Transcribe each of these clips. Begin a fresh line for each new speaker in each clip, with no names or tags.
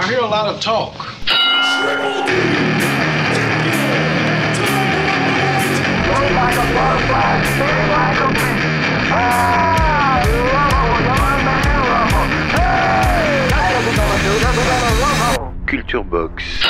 I hear a lot of talk.
Culture Box.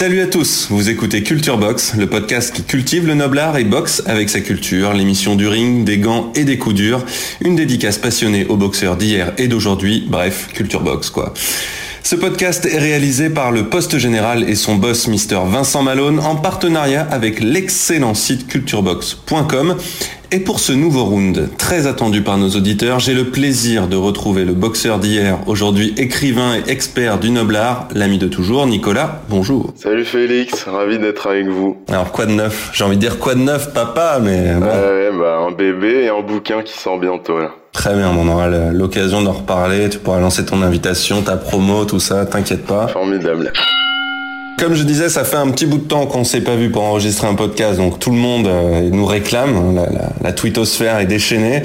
Salut à tous, vous écoutez Culture Box, le podcast qui cultive le noble art et boxe avec sa culture, l'émission du ring, des gants et des coups durs, une dédicace passionnée aux boxeurs d'hier et d'aujourd'hui, bref, Culture Box quoi. Ce podcast est réalisé par le Poste Général et son boss Mr Vincent Malone en partenariat avec l'excellent site culturebox.com. Et pour ce nouveau round, très attendu par nos auditeurs, j'ai le plaisir de retrouver le boxeur d'hier, aujourd'hui écrivain et expert du noble art, l'ami de toujours, Nicolas, bonjour.
Salut Félix, ravi d'être avec vous.
Alors quoi de neuf? J'ai envie de dire quoi de neuf papa, mais bon.
Ouais, bah, un bébé et un bouquin qui sort bientôt là.
Très bien, on aura l'occasion d'en reparler, tu pourras lancer ton invitation, ta promo, tout ça, t'inquiète pas.
Formidable.
Comme je disais, ça fait un petit bout de temps qu'on s'est pas vu pour enregistrer un podcast, donc tout le monde euh, nous réclame, la, la, la twittosphère est déchaînée.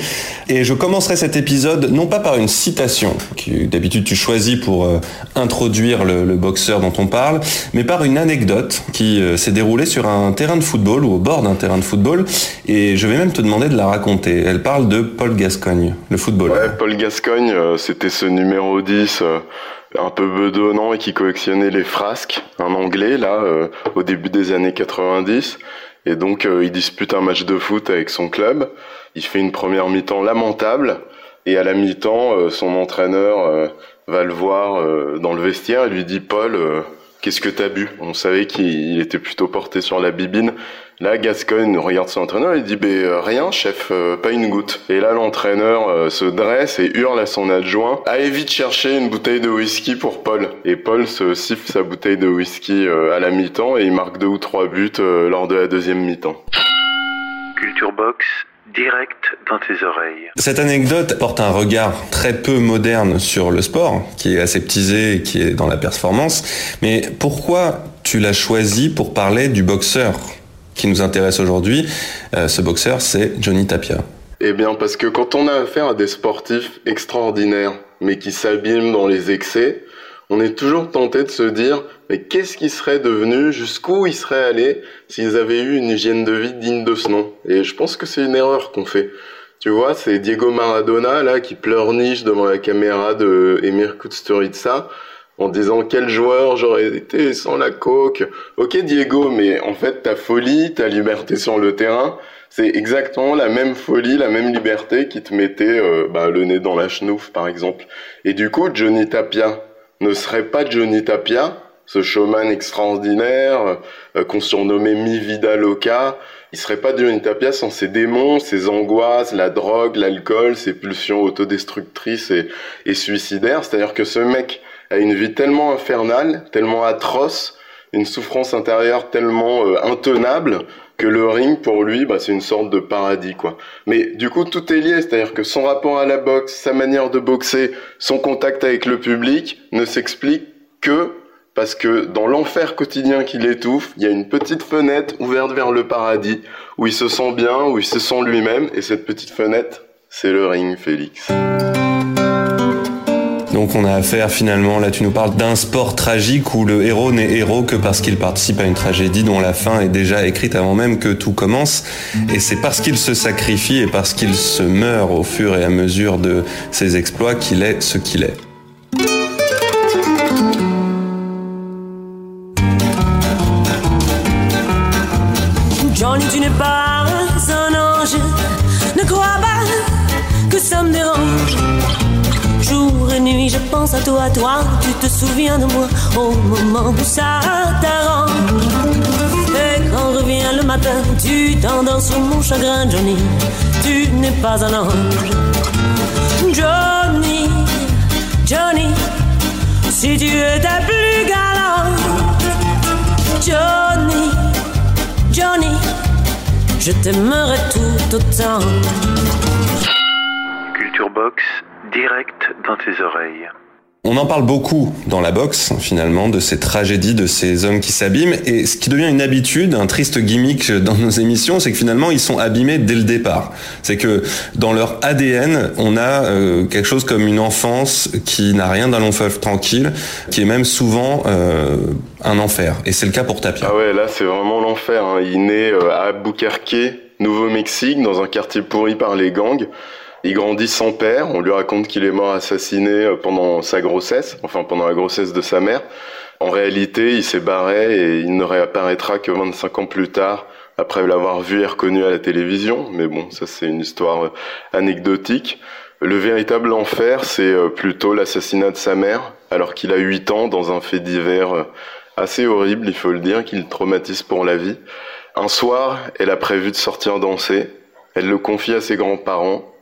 Et je commencerai cet épisode non pas par une citation, que d'habitude tu choisis pour euh, introduire le, le, boxeur dont on parle, mais par une anecdote qui euh, s'est déroulée sur un terrain de football ou au bord d'un terrain de football. Et je vais même te demander de la raconter. Elle parle de Paul Gascogne, le footballeur.
Ouais, Paul Gascogne, c'était ce numéro 10 un peu bedonnant et qui collectionnait les frasques, un anglais là, euh, au début des années 90. Et donc euh, il dispute un match de foot avec son club. Il fait une première mi-temps lamentable. Et à la mi-temps, euh, son entraîneur va le voir dans le vestiaire et lui dit Paul, qu'est-ce que t'as bu? On savait qu'il était plutôt porté sur la bibine. Là, Gascogne regarde son entraîneur et dit ben rien, chef, euh, pas une goutte. Et là, l'entraîneur euh, se dresse et hurle à son adjoint allez vite chercher une bouteille de whisky pour Paul. Et Paul se siffle sa bouteille de whisky à la mi-temps et il marque deux ou trois buts lors de la deuxième mi-temps.
Culture Box direct dans tes oreilles.
Cette anecdote porte un regard très peu moderne sur le sport, qui est aseptisé et qui est dans la performance. Mais pourquoi tu l'as choisi pour parler du boxeur? Qui nous intéresse aujourd'hui euh, Ce boxeur, c'est Johnny Tapia.
Eh bien, parce que quand on a affaire à des sportifs extraordinaires, mais qui s'abîment dans les excès, on est toujours tenté de se dire mais qu'est-ce qui serait devenu, jusqu'où ils seraient allés s'ils avaient eu une hygiène de vie digne de ce nom? Et je pense que c'est une erreur qu'on fait. Tu vois, c'est Diego Maradona là qui pleurniche devant la caméra de Emir Kusturica en disant quel joueur j'aurais été sans la coke. Ok Diego, mais en fait ta folie, ta liberté sur le terrain, c'est exactement la même folie, la même liberté qui te mettait euh, bah, le nez dans la chenouf par exemple. Et du coup Johnny Tapia ne serait pas Johnny Tapia, ce showman extraordinaire euh, qu'on surnommait Mi Vida Loca, il serait pas Johnny Tapia sans ses démons, ses angoisses, la drogue, l'alcool, ses pulsions autodestructrices et, et suicidaires. C'est-à-dire que ce mec a une vie tellement infernale, tellement atroce, une souffrance intérieure tellement euh, intenable que le ring pour lui bah, c'est une sorte de paradis quoi. Mais du coup tout est lié, c'est-à-dire que son rapport à la boxe, sa manière de boxer, son contact avec le public ne s'explique que parce que dans l'enfer quotidien qu'il étouffe, il y a une petite fenêtre ouverte vers le paradis où il se sent bien, où il se sent lui-même et cette petite fenêtre, c'est le ring Félix.
Donc on a affaire finalement, là tu nous parles d'un sport tragique où le héros n'est héros que parce qu'il participe à une tragédie dont la fin est déjà écrite avant même que tout commence. Et c'est parce qu'il se sacrifie et parce qu'il se meurt au fur et à mesure de ses exploits qu'il est ce qu'il est.
pense à toi, toi, tu te souviens de moi au moment où ça t'arrange. Et quand revient le matin, tu t'endors sous mon chagrin, Johnny. Tu n'es pas un ange. Johnny, Johnny, si tu étais plus galant. Johnny, Johnny, je t'aimerais tout autant.
Culture Box, direct dans tes oreilles.
On en parle beaucoup dans la boxe, finalement, de ces tragédies, de ces hommes qui s'abîment. Et ce qui devient une habitude, un triste gimmick dans nos émissions, c'est que finalement, ils sont abîmés dès le départ. C'est que dans leur ADN, on a euh, quelque chose comme une enfance qui n'a rien d'un long fleuve tranquille, qui est même souvent euh, un enfer. Et c'est le cas pour Tapia.
Ah ouais, là, c'est vraiment l'enfer. Hein. Il naît euh, à Albuquerque, Nouveau-Mexique, dans un quartier pourri par les gangs. Il grandit sans père. On lui raconte qu'il est mort assassiné euh, pendant sa grossesse, enfin pendant la grossesse de sa mère. En réalité, il s'est barré et il ne réapparaîtra que 25 ans plus tard, après l'avoir vu et reconnu à la télévision. Mais bon, ça c'est une histoire euh, anecdotique. Le véritable enfer, c'est euh, plutôt l'assassinat de sa mère, alors qu'il a 8 ans dans un fait divers assez horrible, il faut le dire, qui le traumatise pour la vie. Un soir, elle a prévu de sortir danser. Elle le confie à ses grands-parents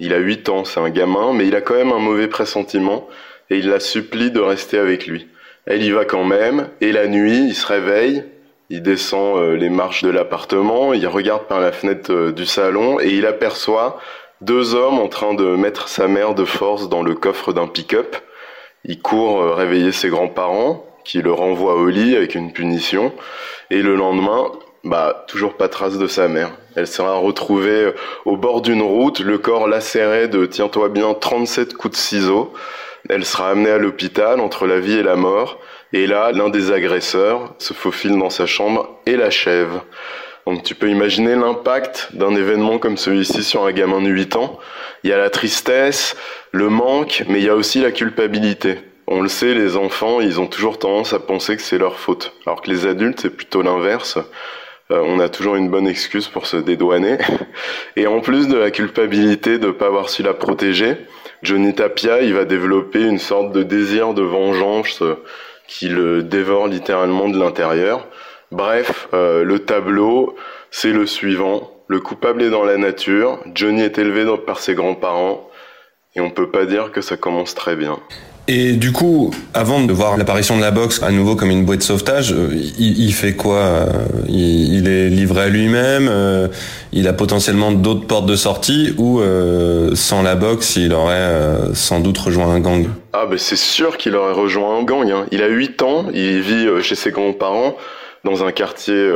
il a 8 ans, c'est un gamin, mais il a quand même un mauvais pressentiment et il la supplie de rester avec lui. Elle y va quand même et la nuit, il se réveille, il descend euh, les marches de l'appartement, il regarde par la fenêtre euh, du salon et il aperçoit deux hommes en train de mettre sa mère de force dans le coffre d'un pick-up. Il court euh, réveiller ses grands-parents qui le renvoient au lit avec une punition et le lendemain, bah toujours pas trace de sa mère. Elle sera retrouvée euh, au bord d'une route, le corps lacéré de, tiens-toi bien, 37 coups de ciseaux. Elle sera amenée à l'hôpital entre la vie et la mort. Et là, l'un des agresseurs se faufile dans sa chambre et l'achève. Donc tu peux imaginer l'impact d'un événement comme celui-ci sur un gamin de 8 ans. Il y a la tristesse, le manque, mais il y a aussi la culpabilité. On le sait, les enfants, ils ont toujours tendance à penser que c'est leur faute, alors que les adultes, c'est plutôt l'inverse. Euh, on a toujours une bonne excuse pour se dédouaner. Et en plus de la culpabilité de ne pas avoir su la protéger, Johnny Tapia, il va développer une sorte de désir de vengeance euh, qui le dévore littéralement de l'intérieur. Bref, euh, le tableau, c'est le suivant. Le coupable est dans la nature, Johnny est élevé par ses grands-parents, et on peut pas dire que ça commence très bien.
Et du coup, avant de voir l'apparition de la boxe à nouveau comme une bouée de sauvetage, euh, il, fait quoi euh, il, est livré à lui-même euh, Il a potentiellement d'autres portes de sortie ou sans la boxe, il aurait sans doute rejoint un gang?
Ah ben c'est sûr qu'il aurait rejoint un gang. Hein. Il a 8 ans, il vit chez ses grands-parents dans un quartier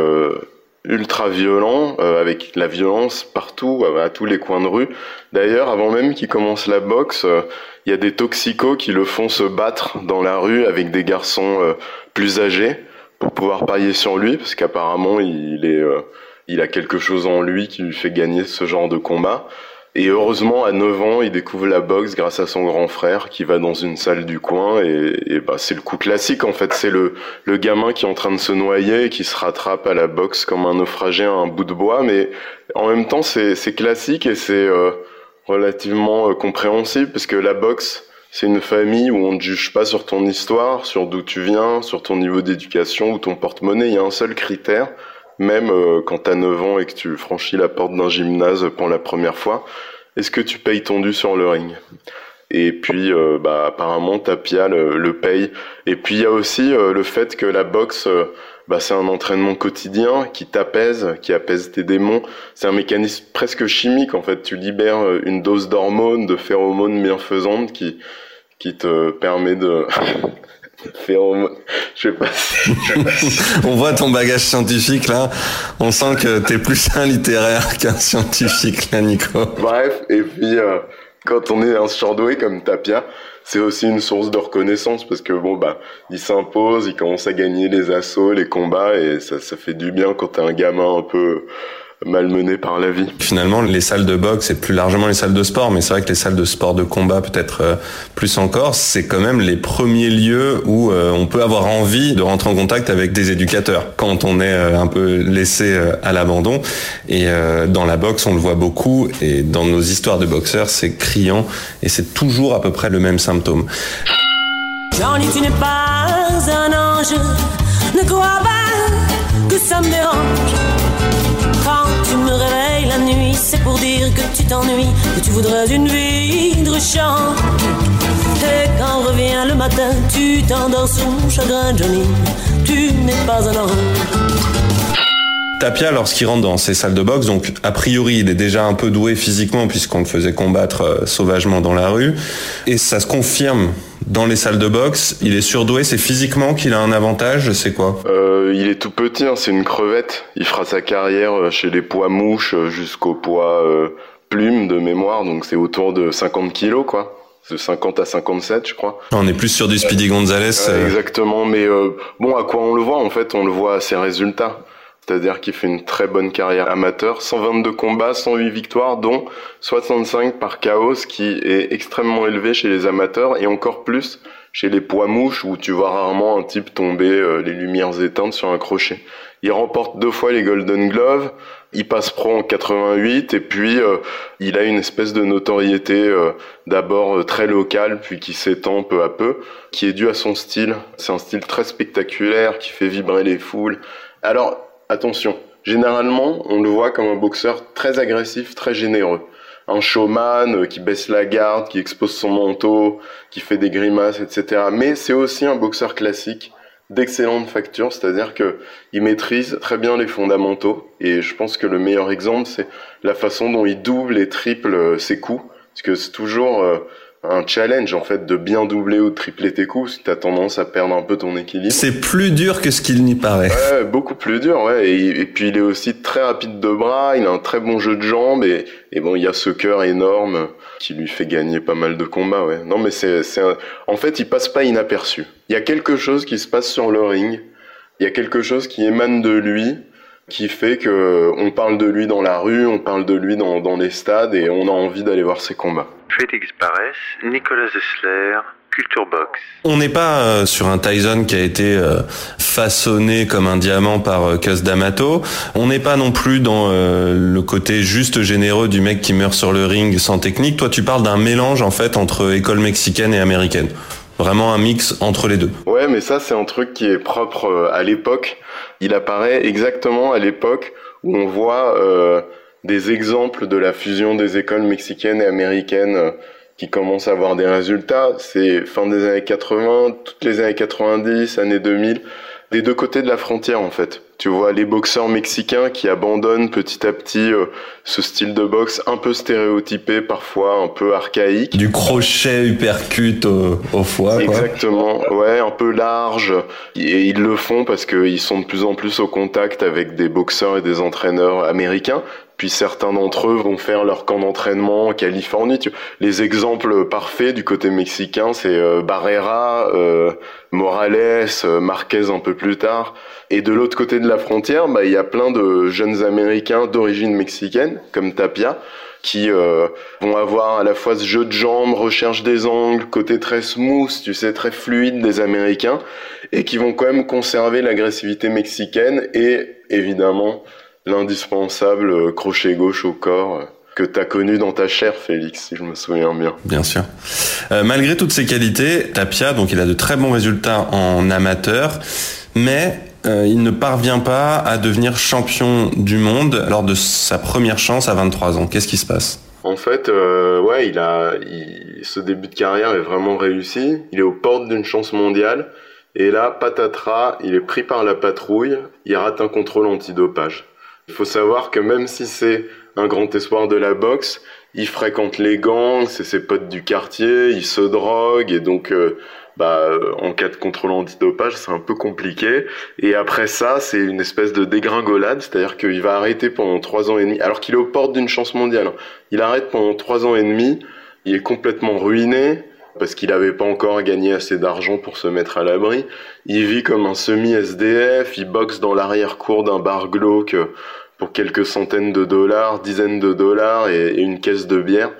ultra violent, avec la violence partout, à tous les coins de rue. D'ailleurs, avant même qu'il commence la boxe, il y a des toxicos qui le font se battre dans la rue avec des garçons euh, plus âgés pour pouvoir parier sur lui, parce qu'apparemment il euh, il a quelque chose en lui qui lui fait gagner ce genre de combat. Et heureusement, à 9 ans, il découvre la boxe grâce à son grand frère qui va dans une salle du coin et, bah, c'est le coup classique en fait. C'est le, le gamin qui est en train de se noyer et qui se rattrape à la boxe comme un naufragé à un bout de bois. Mais en même temps, c'est classique et c'est euh, relativement euh, compréhensible parce que la boxe, c'est une famille où on ne juge pas sur ton histoire, sur d'où tu viens, sur ton niveau d'éducation ou ton porte-monnaie. Il y a un seul critère, même euh, quand tu as 9 ans et que tu franchis la porte d'un gymnase pour la première fois, est-ce que tu payes ton dû sur le ring? Et puis, euh, bah, apparemment, Tapia le, le, paye. Et puis, il y a aussi le fait que la boxe, bah, c'est un entraînement quotidien qui t'apaise, qui apaise tes démons. C'est un mécanisme presque chimique en fait. Tu libères euh, une dose d'hormones, de phéromones bienfaisantes qui qui te permet de Je sais pas.
On voit ton bagage scientifique là. On sent que t'es plus un littéraire qu'un scientifique là, Nico.
Bref, et puis euh, quand on est un surdoué comme Tapia, c'est aussi une source de reconnaissance parce que bon bah il s'impose, il commence à gagner les assauts, les combats et ça, ça fait du bien quand t'es un gamin un peu malmené par la vie.
Finalement, les salles de boxe et plus largement les salles de sport, mais c'est vrai que les salles de sport de combat peut-être euh, plus encore, c'est quand même les premiers lieux où euh, on peut avoir envie de rentrer en contact avec des éducateurs quand on est euh, un peu laissé à l'abandon. Et dans la boxe, on le voit beaucoup et dans nos histoires de boxeurs, c'est criant et c'est toujours à peu près le même symptôme.
Johnny, tu n'es pas un ange, ne crois pas que ça me dérange dire que tu t'ennuies, que tu voudrais une vie de chant. Et quand revient le matin, tu t'endors sous chagrin, Johnny. Tu n'es pas un heureux.
Tapia, lorsqu'il rentre dans ces salles de boxe, donc a priori il est déjà un peu doué physiquement puisqu'on le faisait combattre euh, sauvagement dans la rue, et ça se confirme dans les salles de boxe. Il est surdoué, c'est physiquement qu'il a un avantage, c'est quoi?
Euh, Il est tout petit, hein, c'est une crevette. Il fera sa carrière euh, chez les poids mouches jusqu'au poids euh, plume de mémoire, donc c'est autour de 50 kilos quoi de 50 à 57, je crois.
On est plus sur du Speedy Gonzalez.
Exactement, mais euh, bon, à quoi on le voit En fait, on le voit à ses résultats. C'est-à-dire qu'il fait une très bonne carrière amateur, 122 combats, 108 victoires, dont 65 par chaos, qui est extrêmement élevé chez les amateurs et encore plus chez les poids mouches où tu vois rarement un type tomber euh, les lumières éteintes sur un crochet. Il remporte deux fois les Golden Gloves, il passe pro en 88 et puis euh, il a une espèce de notoriété euh, d'abord très locale puis qui s'étend peu à peu, qui est due à son style. C'est un style très spectaculaire qui fait vibrer les foules. Alors attention, généralement, on le voit comme un boxeur très agressif, très généreux. Un showman euh, qui baisse la garde, qui expose son manteau, qui fait des grimaces, etc. Mais c'est aussi un boxeur classique d'excellente facture, c'est-à-dire que il maîtrise très bien les fondamentaux. Et je pense que le meilleur exemple, c'est la façon dont il double et triple euh, ses coups, parce que c'est toujours euh, un challenge en fait de bien doubler ou de tripler tes coups si t'as tendance à perdre un peu ton équilibre.
C'est plus dur que ce qu'il n'y paraît.
Ouais, beaucoup plus dur, ouais. Et, et, puis il est aussi très rapide de bras, il a un très bon jeu de jambes et, et bon, il y a ce cœur énorme qui lui fait gagner pas mal de combats, ouais. Non, mais c'est, c'est un... en fait, il passe pas inaperçu. Il y a quelque chose qui se passe sur le ring. Il y a quelque chose qui émane de lui qui fait que on parle de lui dans la rue, on parle de lui dans, dans les stades et on a envie d'aller voir ses combats.
Félix Barès, Nicolas Zessler, Culture Box.
On n'est pas euh, sur un Tyson qui a été euh, façonné comme un diamant par euh, Cus D'Amato. On n'est pas non plus dans euh, le côté juste généreux du mec qui meurt sur le ring sans technique. Toi, tu parles d'un mélange en fait entre école mexicaine et américaine. Vraiment un mix entre les deux.
Ouais, mais ça c'est un truc qui est propre euh, à l'époque. Il apparaît exactement à l'époque où on voit euh, des exemples de la fusion des écoles mexicaines et américaines euh, qui commencent à avoir des résultats. C'est fin des années 80, toutes les années 90, années 2000, des deux côtés de la frontière en fait. Tu vois les boxeurs mexicains qui abandonnent petit à petit euh, ce style de boxe un peu stéréotypé, parfois un peu archaïque.
Du crochet uppercut au, au foie. Quoi.
Exactement, ouais, un peu large. Et ils le font parce qu'ils sont de plus en plus au contact avec des boxeurs et des entraîneurs américains. Puis certains d'entre eux vont faire leur camp d'entraînement en Californie. Les exemples parfaits du côté mexicain, c'est euh, Barrera, euh, Morales, euh, Marquez un peu plus tard. Et de l'autre côté de la frontière, bah, il y a plein de jeunes Américains d'origine mexicaine, comme Tapia, qui euh, vont avoir à la fois ce jeu de jambes, recherche des angles, côté très smooth, tu sais, très fluide des Américains, et qui vont quand même conserver l'agressivité mexicaine et évidemment l'indispensable euh, crochet gauche au corps. Euh, que t'as connu dans ta chair, Félix, si je me souviens bien.
Bien sûr. Euh, malgré toutes ces qualités, Tapia, donc il a de très bons résultats en amateur, mais euh, il ne parvient pas à devenir champion du monde lors de sa première chance à 23 ans. Qu'est-ce qui se passe?
En fait, euh, ouais, il a, il, ce début de carrière est vraiment réussi. Il est aux portes d'une chance mondiale. Et là, patatras, il est pris par la patrouille. Il rate un contrôle antidopage. Il faut savoir que même si c'est un grand espoir de la boxe. Il fréquente les gangs, c'est ses potes du quartier, il se drogue et donc euh, bah, en cas de contrôle antidopage, c'est un peu compliqué. Et après ça, c'est une espèce de dégringolade, c'est-à-dire qu'il va arrêter pendant trois ans et demi, alors qu'il est aux portes d'une chance mondiale. Il arrête pendant trois ans et demi, il est complètement ruiné parce qu'il n'avait pas encore gagné assez d'argent pour se mettre à l'abri. Il vit comme un semi-SDF, il boxe dans l'arrière-cour d'un bar glauque pour quelques centaines de dollars, dizaines de dollars et, une caisse de bière.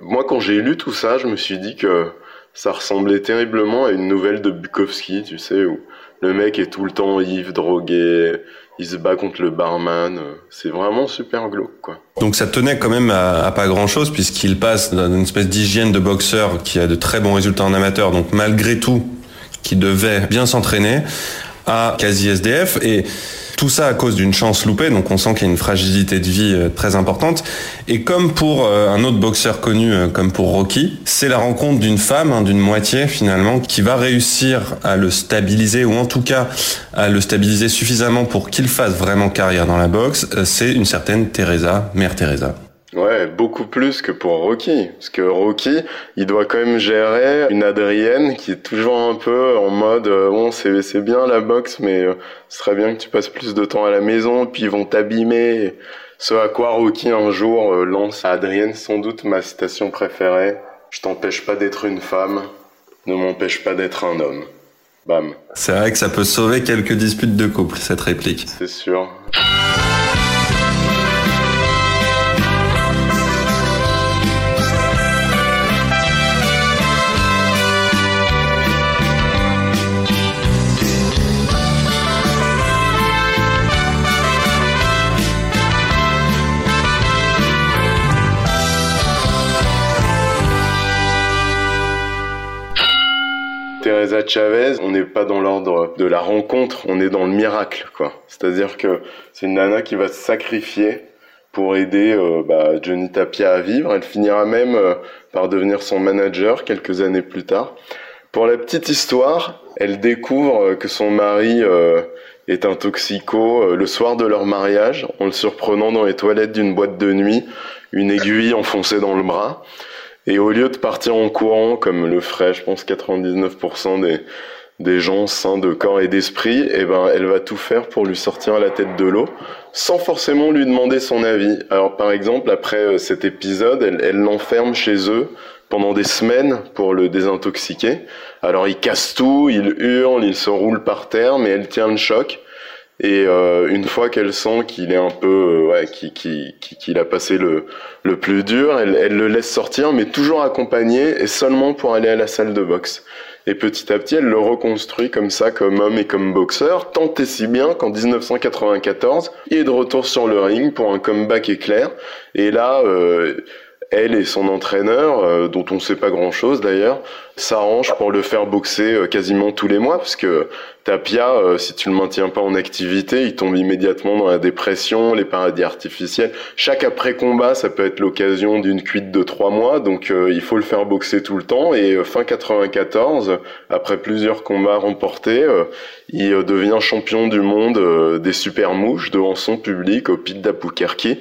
Moi, quand j'ai lu tout ça, je me suis dit que ça ressemblait terriblement à une nouvelle de Bukowski, tu sais, où le mec est tout le temps ivre, drogué, il se bat contre le barman. C'est vraiment super glauque, quoi.
Donc ça tenait quand même à, à pas grand chose puisqu'il passe d'une espèce d'hygiène de boxeur qui a de très bons résultats en amateur. Donc malgré tout, qui devait bien s'entraîner, à quasi SDF et tout ça à cause d'une chance loupée, donc on sent qu'il y a une fragilité de vie euh, très importante. Et comme pour euh, un autre boxeur connu, euh, comme pour Rocky, c'est la rencontre d'une femme, hein, d'une moitié finalement, qui va réussir à le stabiliser, ou en tout cas à le stabiliser suffisamment pour qu'il fasse vraiment carrière dans la boxe. C'est une certaine Teresa, mère Teresa.
Ouais, beaucoup plus que pour Rocky. Parce que Rocky, il doit quand même gérer une Adrienne qui est toujours un peu en mode, euh, bon, c'est, c'est bien la boxe, mais euh, ce serait bien que tu passes plus de temps à la maison, puis ils vont t'abîmer. Ce à quoi Rocky un jour euh, lance à Adrienne sans doute ma citation préférée. Je t'empêche pas d'être une femme, ne m'empêche pas d'être un homme. Bam.
C'est vrai que ça peut sauver quelques disputes de couple, cette réplique.
C'est sûr. Teresa Chavez, on n'est pas dans l'ordre de la rencontre, on est dans le miracle, quoi. C'est-à-dire que c'est une nana qui va se sacrifier pour aider euh, bah, Johnny Tapia à vivre. Elle finira même euh, par devenir son manager quelques années plus tard. Pour la petite histoire, elle découvre euh, que son mari est un toxico le soir de leur mariage, en le surprenant dans les toilettes d'une boîte de nuit, une aiguille enfoncée dans le bras. Et au lieu de partir en courant, comme le ferait, je pense, 99% des, des gens sains de corps et d'esprit, eh ben, elle va tout faire pour lui sortir la tête de l'eau, sans forcément lui demander son avis. Alors, par exemple, après euh, cet épisode, elle, elle l'enferme chez eux pendant des semaines pour le désintoxiquer. Alors, il casse tout, il hurle, il se roule par terre, mais elle tient le choc. Et euh, une fois qu'elle sent qu'il est un peu, euh, ouais, qu'il a passé le, le plus dur, elle, elle, le laisse sortir, mais toujours accompagné et seulement pour aller à la salle de boxe. Et petit à petit, elle le reconstruit comme ça, comme homme et comme boxeur, tant et si bien qu'en 1994, il est de retour sur le ring pour un comeback éclair. Et là, euh, elle et son entraîneur, euh, dont on ne sait pas grand-chose d'ailleurs, s'arrangent pour le faire boxer euh, quasiment tous les mois, parce que Tapia, euh, si tu le maintiens pas en activité, il tombe immédiatement dans la dépression, les paradis artificiels. Chaque après-combat, ça peut être l'occasion d'une cuite de trois mois, donc il faut le faire boxer tout le temps. Et fin 94, après plusieurs combats remportés, il devient champion du monde des super mouches devant son public au Pit d'Apukerki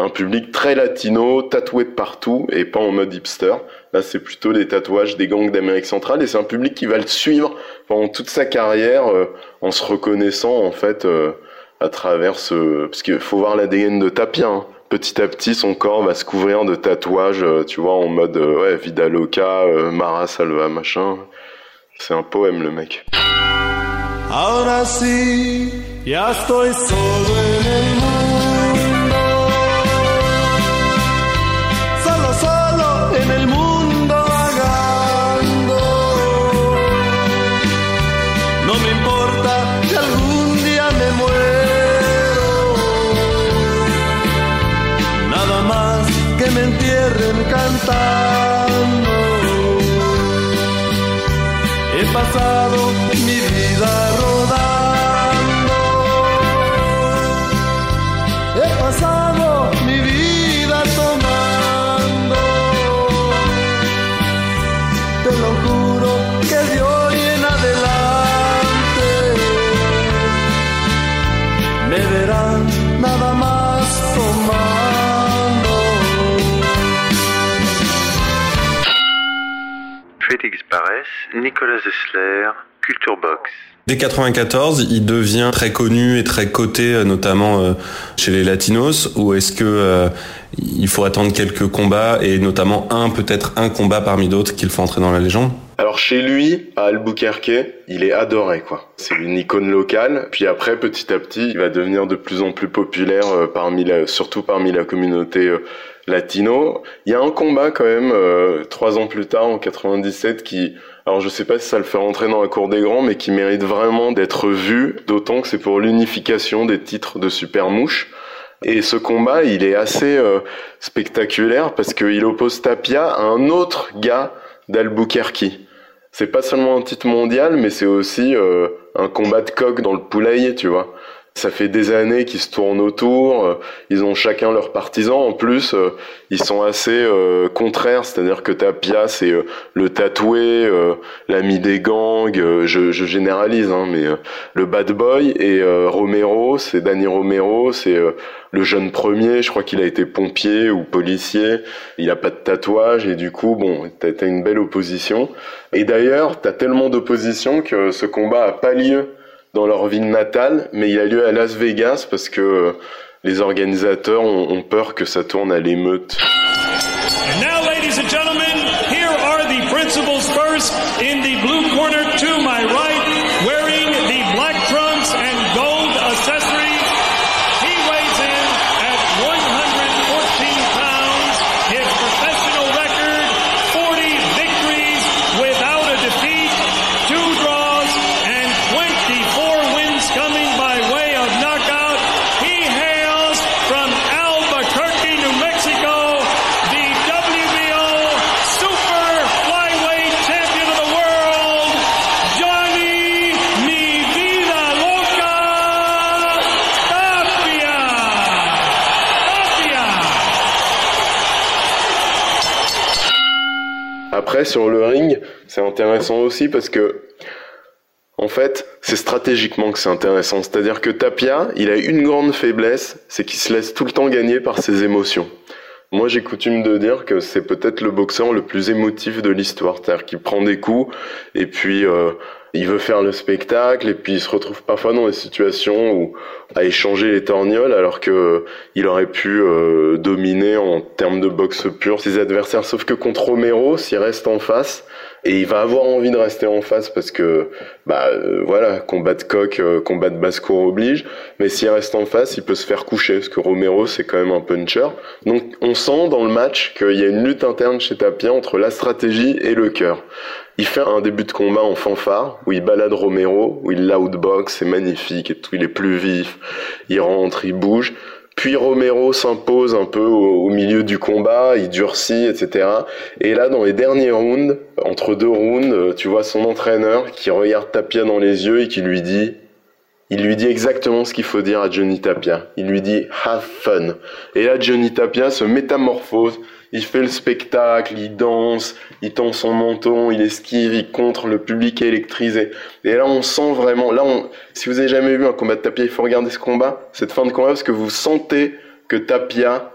un public très latino, tatoué de partout et pas en mode hipster. Là, c'est plutôt des tatouages des gangs d'Amérique centrale et c'est un public qui va le suivre pendant toute sa carrière euh, en se reconnaissant en fait euh, à travers ce... Parce qu'il faut voir l'ADN de Tapia. Hein. Petit à petit, son corps va se couvrir de tatouages, euh, tu vois, en mode ouais, Vida Loca, Mara Salva, machin. C'est un poème, le mec. en el
mundo vagando. No me importa si algún día me muero, nada más que me entierren cantando.
He pasado Nicolas Zessler, Culture Box.
Dès 94, il devient très connu et très coté, euh, notamment euh, chez les Latinos, ou est-ce que euh, il faut attendre quelques combats et notamment un, peut-être un combat parmi d'autres qu'il faut entrer dans la légende?
Alors chez lui, à Albuquerque, il est adoré quoi. C'est une icône locale. Puis après, petit à petit, il va devenir de plus en plus populaire parmi la, surtout parmi la communauté latino. Il y a un combat quand même trois ans plus tard, en 97, qui alors je sais pas si ça le fait rentrer dans la cour des grands, mais qui mérite vraiment d'être vu, d'autant que c'est pour l'unification des titres de Super Mouche. Et ce combat, il est assez euh, spectaculaire parce qu'il oppose Tapia à un autre gars d'Albuquerque. c'est pas seulement un titre mondial, mais c'est aussi euh, un combat de coq dans le poulailler, tu vois. Ça fait des années qu'ils se tournent autour, euh, ils ont chacun leurs partisans. En plus, euh, ils sont assez euh, contraires, c'est-à-dire que Tapia, c'est le tatoué, l'ami des gangs, je, je, généralise, hein, mais le bad boy, et Romero, c'est Danny Romero, c'est le jeune premier, je crois qu'il a été pompier ou policier, il a pas de tatouage, et du coup, bon, t'as as une belle opposition. Et d'ailleurs, t'as tellement d'opposition que ce combat a pas lieu dans leur ville natale, mais il a lieu à Las Vegas parce que les organisateurs ont, ont peur que ça tourne à l'émeute. Sur le ring, c'est intéressant aussi parce que, en fait, c'est stratégiquement que c'est intéressant. C'est-à-dire que Tapia, il a une grande faiblesse, c'est qu'il se laisse tout le temps gagner par ses émotions. Moi, j'ai coutume de dire que c'est peut-être le boxeur le plus émotif de l'histoire. C'est-à-dire qu'il prend des coups et puis euh, il veut faire le spectacle et puis il se retrouve parfois dans des situations où à échanger les torgnoles alors que il aurait pu euh, dominer en termes de boxe pure ses adversaires. Sauf que contre Romero, s'il reste en face, et il va avoir envie de rester en face parce que bah euh, voilà combat de coq euh, combat de basse-cour oblige. Mais s'il reste en face il peut se faire coucher parce que Romero c'est quand même un puncher. Donc on sent dans le match qu'il y a une lutte interne chez Tapia entre la stratégie et le cœur il fait un début de combat en fanfare où il balade Romero où il l'outbox c'est magnifique et tout il est plus vif il rentre il bouge puis Romero s'impose un peu au, au, milieu du combat, il durcit, etc. Et là, dans les derniers rounds, entre deux rounds, euh, tu vois son entraîneur qui regarde Tapia dans les yeux et qui lui dit, il lui dit exactement ce qu'il faut dire à Johnny Tapia. Il lui dit have fun. Et là, Johnny Tapia se métamorphose. Il fait le spectacle, il danse, il tend son menton, il esquive, il contre, le public est électrisé. Et là, on sent vraiment, là, on, si vous avez jamais vu un combat de Tapia, il faut regarder ce combat, cette fin de combat, parce que vous sentez que Tapia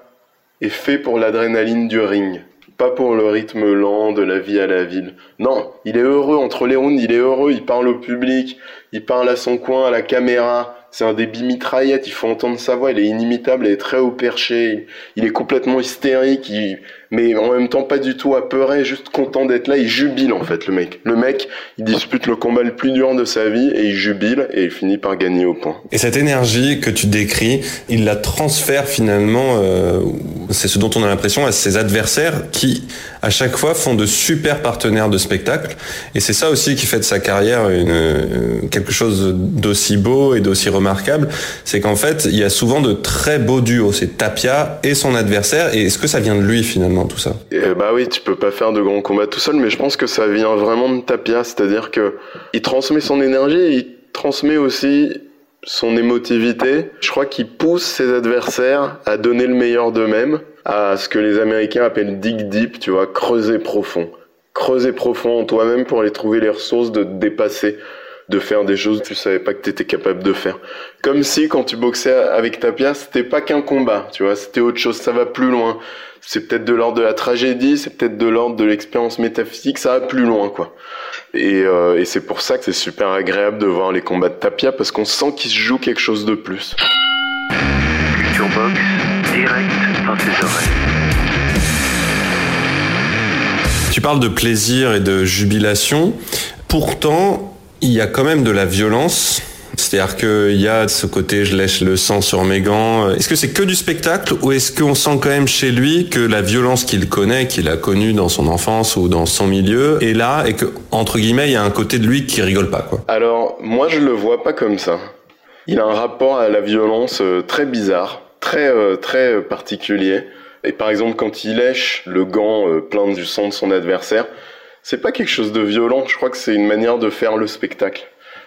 est fait pour l'adrénaline du ring. Pas pour le rythme lent de la vie à la ville. Non, il est heureux entre les rounds, il est heureux, il parle au public, il parle à son coin, à la caméra. C'est un débit mitraillette, il faut entendre sa voix, il est inimitable, il est très haut perché, il est complètement hystérique, il... mais en même temps pas du tout apeuré, juste content d'être là, il jubile en fait le mec. Le mec, il dispute le combat le plus dur de sa vie et il jubile et il finit par gagner au point.
Et cette énergie que tu décris, il la transfère finalement, euh, c'est ce dont on a l'impression, à ses adversaires qui à chaque fois font de super partenaires de spectacle. Et c'est ça aussi qui fait de sa carrière une, euh, quelque chose d'aussi beau et d'aussi remarquable. C'est qu'en fait, il y a souvent de très beaux duos. C'est Tapia et son adversaire. Et est-ce que ça vient de lui finalement? Tout ça
et Bah oui, tu peux pas faire de grands combats tout seul, mais je pense que ça vient vraiment de Tapia. C'est-à-dire que il transmet son énergie il transmet aussi son émotivité. Je crois qu'il pousse ses adversaires à donner le meilleur d'eux-mêmes, à ce que les Américains appellent dig deep, tu vois, creuser profond. Creuser profond en toi-même pour aller trouver les ressources de te dépasser, de faire des choses que tu savais pas que tu étais capable de faire. Comme si quand tu boxais avec Tapia, c'était pas qu'un combat, tu vois, c'était autre chose, ça va plus loin. C'est peut-être de l'ordre de la tragédie, c'est peut-être de l'ordre de l'expérience métaphysique, ça va plus loin, quoi. Et, euh, et c'est pour ça que c'est super agréable de voir les combats de Tapia parce qu'on sent qu'il se joue quelque chose de plus.
Culture Box, direct dans tes oreilles.
Tu parles de plaisir et de jubilation. Pourtant, il y a quand même de la violence. C'est-à-dire qu'il y a ce côté je lèche le sang sur mes gants. Est-ce que c'est que du spectacle ou est-ce qu'on sent quand même chez lui que la violence qu'il connaît, qu'il a connue dans son enfance ou dans son milieu, est là et que, entre guillemets, il y a un côté de lui qui rigole pas, quoi?
Alors, moi, je le vois pas comme ça. Il a un rapport à la violence euh, très bizarre, très, euh, très particulier. Et par exemple, quand il lèche le gant euh, plein du sang de son adversaire, c'est pas quelque chose de violent. Je crois que c'est une manière de faire le spectacle.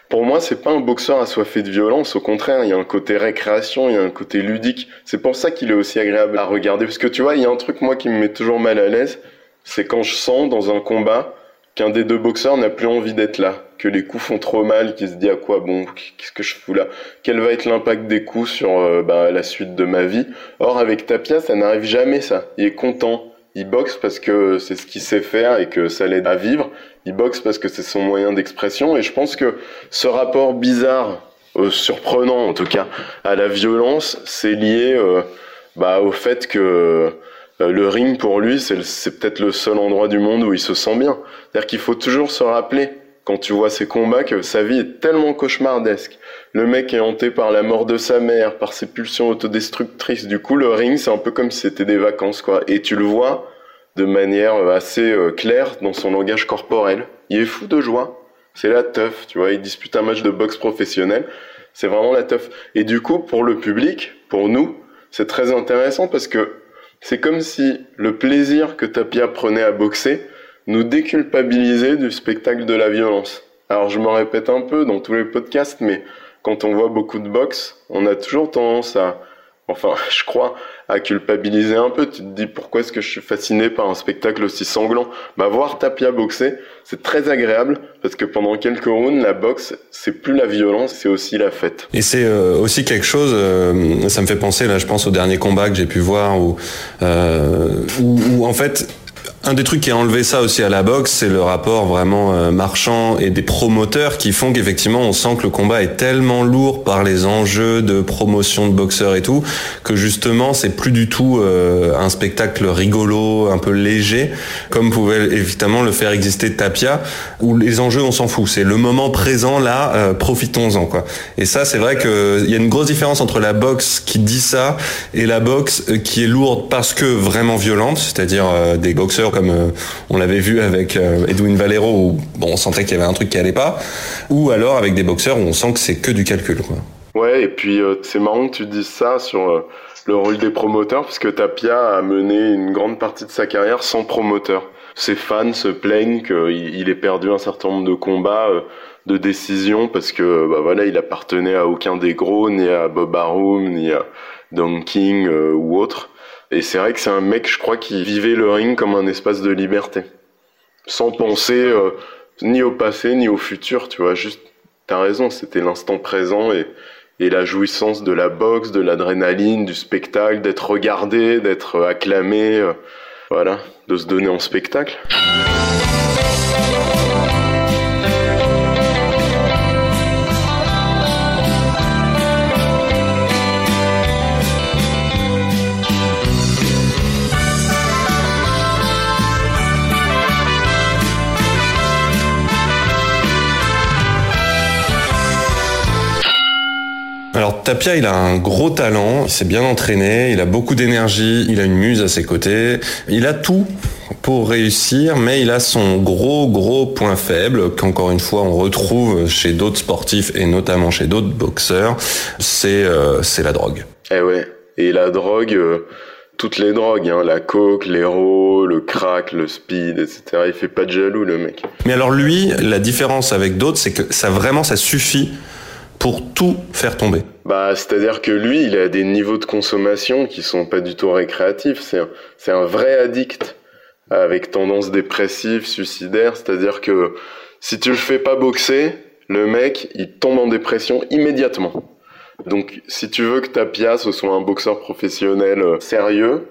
Pour moi, c'est pas un boxeur assoiffé de violence. Au contraire, il y a un côté récréation, il y a un côté ludique. C'est pour ça qu'il est aussi agréable à regarder. Parce que tu vois, il y a un truc moi qui me met toujours mal à l'aise, c'est quand je sens dans un combat qu'un des deux boxeurs n'a plus envie d'être là, que les coups font trop mal, qu'il se dit à quoi bon, qu'est-ce que je fous là, quel va être l'impact des coups sur euh, bah, la suite de ma vie? Or avec Tapia, ça n'arrive jamais ça. Il est content, il boxe parce que c'est ce qu'il sait faire et que ça l'aide à vivre. Il boxe parce que c'est son moyen d'expression. Et je pense que ce rapport bizarre, euh, surprenant en tout cas, à la violence, c'est lié euh, bah, au fait que euh, le ring pour lui, c'est peut-être le seul endroit du monde où il se sent bien. C'est-à-dire qu'il faut toujours se rappeler quand tu vois ses combats que sa vie est tellement cauchemardesque. Le mec est hanté par la mort de sa mère, par ses pulsions autodestructrices. Du coup, le ring, c'est un peu comme si c'était des vacances, quoi. Et tu le vois de manière assez euh, claire dans son langage corporel. Il est fou de joie. C'est la teuf, tu vois. Il dispute un match de boxe professionnel. C'est vraiment la teuf. Et du coup, pour le public, pour nous, c'est très intéressant parce que c'est comme si le plaisir que Tapia prenait à boxer nous déculpabilisait du spectacle de la violence. Alors je me répète un peu dans tous les podcasts, mais quand on voit beaucoup de boxe, on a toujours tendance à, enfin je crois, à culpabiliser un peu. Tu te dis pourquoi est-ce que je suis fasciné par un spectacle aussi sanglant? Bah voir Tapia boxer, c'est très agréable parce que pendant quelques rounds, la boxe, c'est plus la violence, c'est aussi la fête.
Et c'est euh, aussi quelque chose, euh, ça me fait penser là, je pense au dernier combat que j'ai pu voir où, euh, où, où en fait un des trucs qui a enlevé ça aussi à la boxe, c'est le rapport vraiment euh, marchand et des promoteurs qui font qu'effectivement on sent que le combat est tellement lourd par les enjeux de promotion de boxeurs et tout, que justement c'est plus du tout euh, un spectacle rigolo, un peu léger, comme pouvait évidemment le faire exister Tapia, où les enjeux on s'en fout, c'est le moment présent là, euh, profitons-en quoi. Et ça c'est vrai qu'il y a une grosse différence entre la boxe qui dit ça et la boxe qui est lourde parce que vraiment violente, c'est-à-dire des boxeurs comme euh, on l'avait vu avec euh, Edwin Valero où bon, on sentait qu'il y avait un truc qui allait pas, ou alors avec des boxeurs où on sent que c'est que du calcul.
Ouais, et puis euh, c'est marrant que tu dises ça sur le rôle des promoteurs, parce que Tapia a mené une grande partie de sa carrière sans promoteur. Ses fans se plaignent qu'il ait perdu un certain nombre de combats, de décisions, parce que bah voilà, il appartenait à aucun des gros, ni à Bob Arum, ni à Don King ou autre. Et c'est vrai que c'est un mec, je crois, qui vivait le ring comme un espace de liberté. Sans penser euh, ni au passé, ni au futur, tu vois. Juste, t'as raison, c'était l'instant présent et, la jouissance de la boxe, de l'adrénaline, du spectacle, d'être regardé, d'être acclamé, euh, voilà, de se donner en spectacle.
Tapia, il a un gros talent, il s'est bien entraîné, il a beaucoup d'énergie, il a une muse à ses côtés, il a tout pour réussir, mais il a son gros gros point faible qu'encore une fois on retrouve chez d'autres sportifs et notamment chez d'autres boxeurs, c'est euh, c'est la drogue.
Eh ouais, et la drogue. Euh, toutes les drogues, hein, la coke, l'héro, le crack, le speed, etc. Il fait pas de jaloux le mec.
Mais alors lui, la différence avec d'autres, c'est que ça vraiment ça suffit pour tout faire tomber.
Bah, c'est-à-dire que lui, il a des niveaux de consommation qui sont pas du tout récréatifs. C'est un, vrai addict avec tendance dépressive, suicidaire. C'est-à-dire que si tu le fais pas boxer, le mec, il tombe en dépression immédiatement. Donc, si tu veux que ta soit un boxeur professionnel euh, sérieux,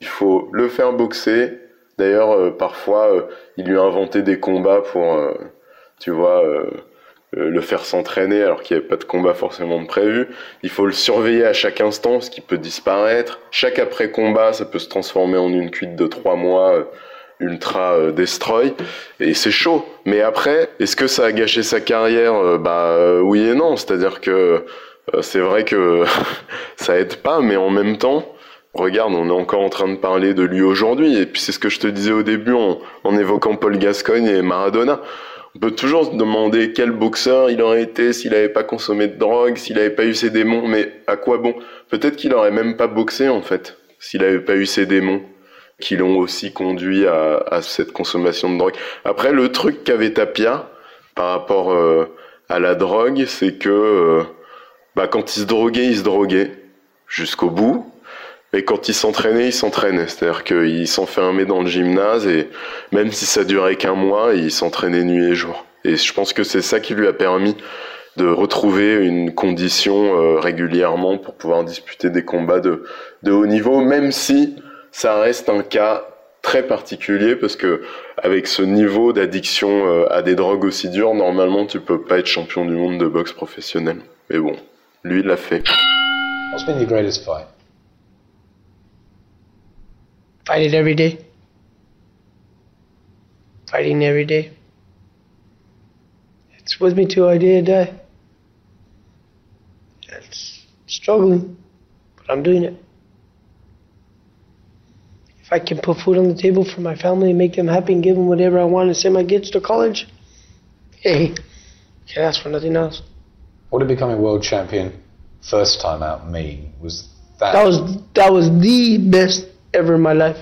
il faut le faire boxer. D'ailleurs, euh, parfois, euh, il lui a inventé des combats pour, tu vois, le faire s'entraîner alors qu'il n'y avait pas de combat forcément prévu. Il faut le surveiller à chaque instant parce qu'il peut disparaître. Chaque après-combat, ça peut se transformer en une cuite de trois mois euh, ultra euh, destroy et c'est chaud. Mais après, est-ce que ça a gâché sa carrière? Bah oui et non. C'est-à-dire que c'est vrai que ça aide pas, mais en même temps, regarde, on est encore en train de parler de lui aujourd'hui. Et puis c'est ce que je te disais au début en, en évoquant Paul Gascogne et Maradona on peut toujours se demander quel boxeur il aurait été s'il n'avait pas consommé de drogue, s'il n'avait pas eu ses démons, mais à quoi bon? Peut-être qu'il aurait même pas boxé en fait, s'il n'avait pas eu ses démons. qui l'ont aussi conduit à, à, cette consommation de drogue. Après, le truc qu'avait Tapia par rapport euh, à la drogue, c'est que euh, bah, quand il se droguait, il se droguait jusqu'au bout. Et quand il s'entraînait, il s'entraînait. C'est-à-dire qu'il s'enfermait dans le gymnase et même si ça durait qu'un mois, il s'entraînait nuit et jour. Et je pense que c'est ça qui lui a permis de retrouver une condition euh, régulièrement pour pouvoir disputer des combats de, de haut niveau, même si ça reste un cas très particulier parce que avec ce niveau d'addiction euh, à des drogues aussi dures, normalement tu peux pas être champion du monde de boxe professionnel. Mais bon, lui il l'a fait.
What's been your greatest fight?
Fighting every day. Fighting every day. It's with me till I day die. It's struggling, but I'm doing it. if I can put food on the table for my family and make them happy and give them whatever I want and send my kids to college, hey, can't ask for nothing else.
What did becoming world champion first time out mean? Was that
that was that was the best ever in my life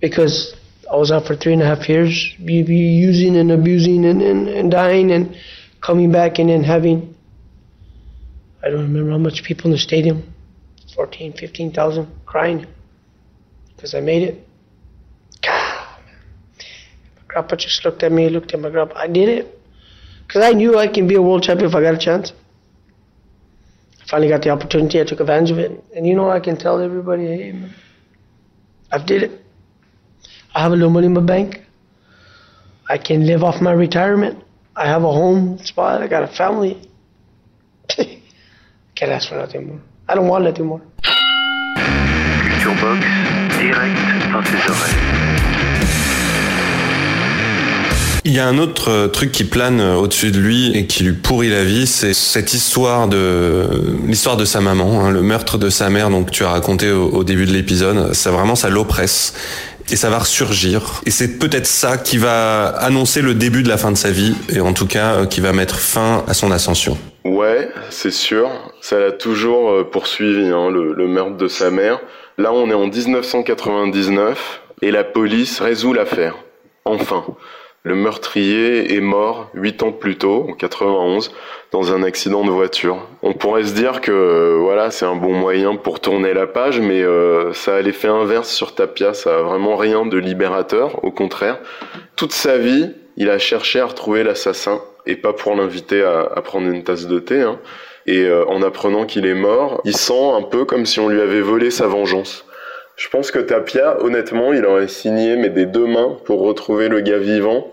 because I was out for three and a half years, using and abusing and, and, and dying and coming back and then having I don't remember how much people in the stadium 14, 15,000 crying because I made it. God, my grandpa just looked at me, looked at my grandpa. I did it because I knew I can be a world champion if I got a chance. Finally got the opportunity. I took advantage of it, and you know I can tell everybody, hey, man, I've did it. I have a little money in my bank. I can live off my retirement. I have a home spot. I got a family. Can't ask for nothing more. I don't want nothing more.
Culture Box, direct dans tes oreilles. Il y a un autre euh, truc qui plane euh, au-dessus de lui et qui lui pourrit la vie, c'est cette histoire de l'histoire de sa maman, hein, le meurtre de sa mère, donc tu as raconté au, début de l'épisode. Ça vraiment, ça l'oppresse et ça va ressurgir. Et c'est peut-être ça qui va annoncer le début de la fin de sa vie et en tout cas euh, qui va mettre fin à son ascension.
Ouais, c'est sûr. Ça l'a toujours poursuivi, hein, le, le meurtre de sa mère. Là, on est en 1999 et la police résout l'affaire. Enfin, le meurtrier est mort huit ans plus tôt, en 91, dans un accident de voiture. On pourrait se dire que voilà, c'est un bon moyen pour tourner la page, mais euh, ça a l'effet inverse sur Tapia. Ça a vraiment rien de libérateur. Au contraire, toute sa vie, il a cherché à retrouver l'assassin et pas pour l'inviter à, à, prendre une tasse de thé. Hein. Et euh, en apprenant qu'il est mort, il sent un peu comme si on lui avait volé sa vengeance. Je pense que Tapia, honnêtement, il aurait signé, mais des deux mains, pour retrouver le gars vivant,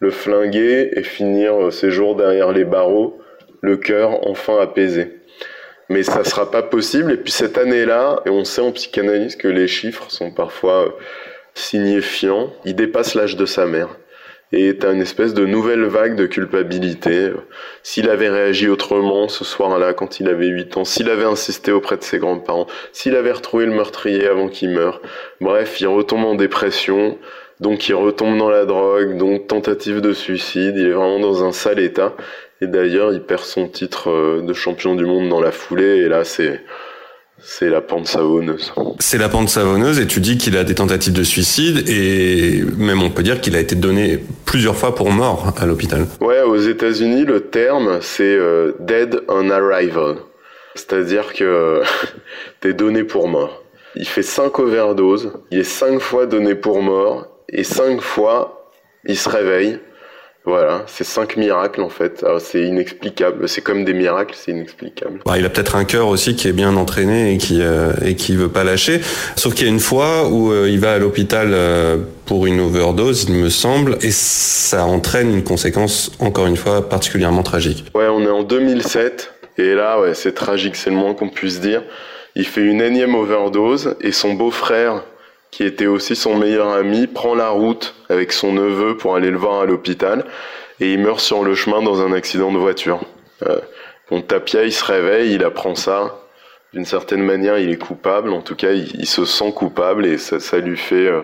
le flinguer et finir euh, ses jours derrière les barreaux, le cœur enfin apaisé. Mais ça sera pas possible. Et puis cette année-là, et on sait en psychanalyse que les chiffres sont parfois euh, signifiants, il dépasse l'âge de sa mère et t'as une espèce de nouvelle vague de culpabilité. S'il avait réagi autrement ce soir-là quand il avait 8 ans, s'il avait insisté auprès de ses grands-parents, s'il avait retrouvé le meurtrier avant qu'il meure, bref, il retombe en dépression, donc il retombe dans la drogue, donc tentative de suicide, il est vraiment dans un sale état. Et d'ailleurs, il perd son titre euh, de champion du monde dans la foulée, et là, c'est c'est la pente savonneuse.
C'est la pente savonneuse et tu dis qu'il a des tentatives de suicide et même on peut dire qu'il a été donné plusieurs fois pour mort à l'hôpital.
Ouais, aux États-Unis, le terme c'est euh, dead on arrival. C'est-à-dire que t'es donné pour mort. Il fait cinq overdoses, il est cinq fois donné pour mort et cinq fois il se réveille voilà, c'est cinq miracles en fait. C'est inexplicable. C'est comme des miracles, c'est inexplicable.
Bah, il a peut-être un cœur aussi qui est bien entraîné et qui euh, et qui veut pas lâcher. Sauf qu'il y a une fois où euh, il va à l'hôpital euh, pour une overdose, il me semble, et ça entraîne une conséquence encore une fois particulièrement tragique.
Ouais, on est en 2007 et là, ouais, c'est tragique, c'est le moins qu'on puisse dire. Il fait une énième overdose et son beau-frère qui était aussi son meilleur ami, prend la route avec son neveu pour aller le voir à l'hôpital et il meurt sur le chemin dans un accident de voiture. Euh, Tapia, il se réveille, il apprend ça. D'une certaine manière, il est coupable. En tout cas, il, se sent coupable et ça, ça lui fait euh,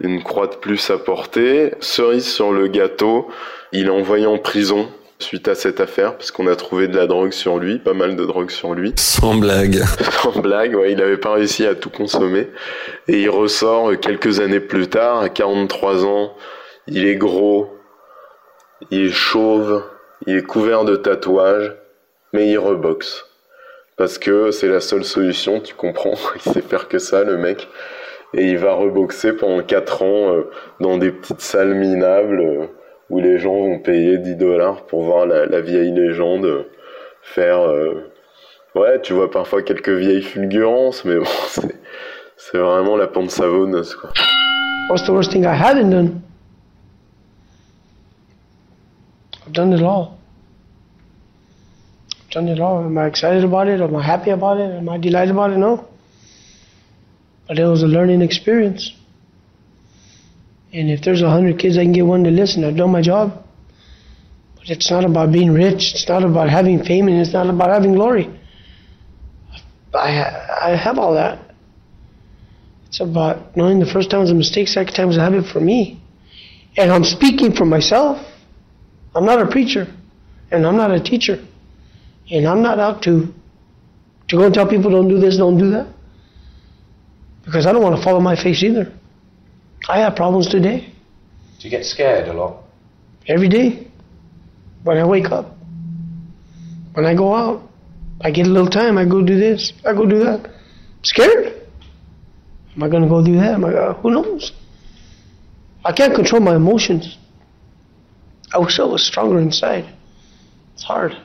une croix de plus à porter. Cerise sur le gâteau, il est envoyé en prison suite à cette affaire, parce qu'on a trouvé de la drogue sur lui, pas mal de drogue sur lui.
Sans blague.
Sans blague, ouais, il avait pas réussi à tout consommer. Et il ressort quelques années plus tard, à 43 ans, il est gros, il est chauve, il est couvert de tatouages, mais il reboxe. Parce que c'est la seule solution, tu comprends, il sait faire que ça, le mec. Et il va reboxer pendant 4 ans euh, dans des petites salles minables. Euh, où les gens vont payer 10 dollars pour voir la, vieille légende faire. Euh, ouais, tu vois parfois quelques vieilles fulgurances, mais bon, c'est, vraiment la pente savonneuse, quoi.
What's the worst thing I hadn't done? I've done it all. I've done it all. Am I excited about it? Am I happy about it? Am I delighted about it? No. But it was a learning experience. And if there's a hundred kids, I can get one to listen. I've done my job. But it's not about being rich. It's not about having fame, and it's not about having glory. I I have all that. It's about knowing the first time was a mistake, second time was a habit for me. And I'm speaking for myself. I'm not a preacher, and I'm not a teacher, and I'm not out to to go and tell people don't do this, don't do that, because I don't want to follow my face either. I have problems today.
Do you get scared a lot?
Every day. When I wake up. When I go out. I get a little time, I go do this, I go do that. scared. Am I going to go do that? Am I, uh, who knows? I can't control my emotions. I wish I was stronger inside. It's hard.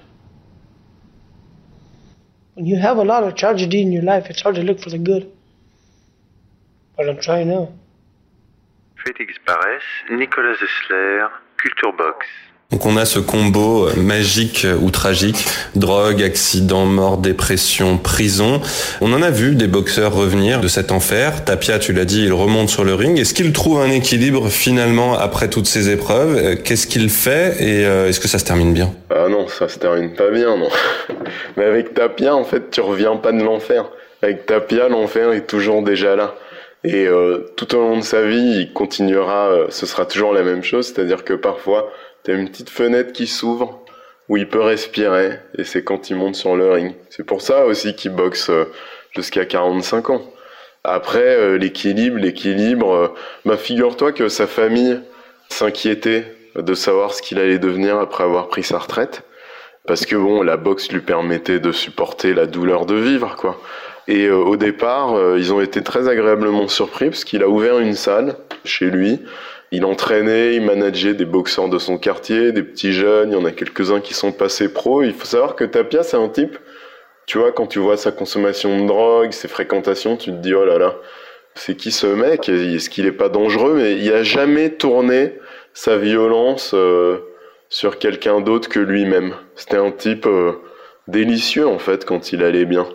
When you have a lot of tragedy in your life, it's hard to look for the good. But I'm trying now.
Félix Barès, Nicolas Zessler, Culture Box.
Donc on a ce combo euh, magique ou tragique, drogue, accident, mort, dépression, prison. On en a vu des boxeurs revenir de cet enfer. Tapia, tu l'as dit, il remonte sur le ring. Est-ce qu'il trouve un équilibre finalement après toutes ces épreuves? Euh, Qu'est-ce qu'il fait et euh, est-ce que ça se termine bien?
Ah non, ça se termine pas bien, non. Mais avec Tapia, en fait, tu reviens pas de l'enfer. Avec Tapia, l'enfer est toujours déjà là. Et euh, tout au long de sa vie, il continuera, euh, ce sera toujours la même chose, c'est-à-dire que parfois, tu as une petite fenêtre qui s'ouvre où il peut respirer, et c'est quand il monte sur le ring. C'est pour ça aussi qu'il boxe euh, jusqu'à 45 ans. Après, l'équilibre, l'équilibre, bah, figure-toi que sa famille s'inquiétait de savoir ce qu'il allait devenir après avoir pris sa retraite. Parce que bon, la boxe lui permettait de supporter la douleur de vivre, quoi. Et euh, au départ, euh, ils ont été très agréablement surpris parce qu'il a ouvert une salle chez lui. Il entraînait, il manageait des boxeurs de son quartier, des petits jeunes. Il y en a quelques-uns qui sont passés pro. Il faut savoir que Tapia, c'est un type. Tu vois, quand tu vois sa consommation de drogue, ses fréquentations, tu te dis oh là là, c'est qui ce mec? Est-ce qu'il est pas dangereux? Mais il a jamais tourné sa violence euh, sur quelqu'un d'autre que lui-même. C'était un type délicieux en fait quand il allait bien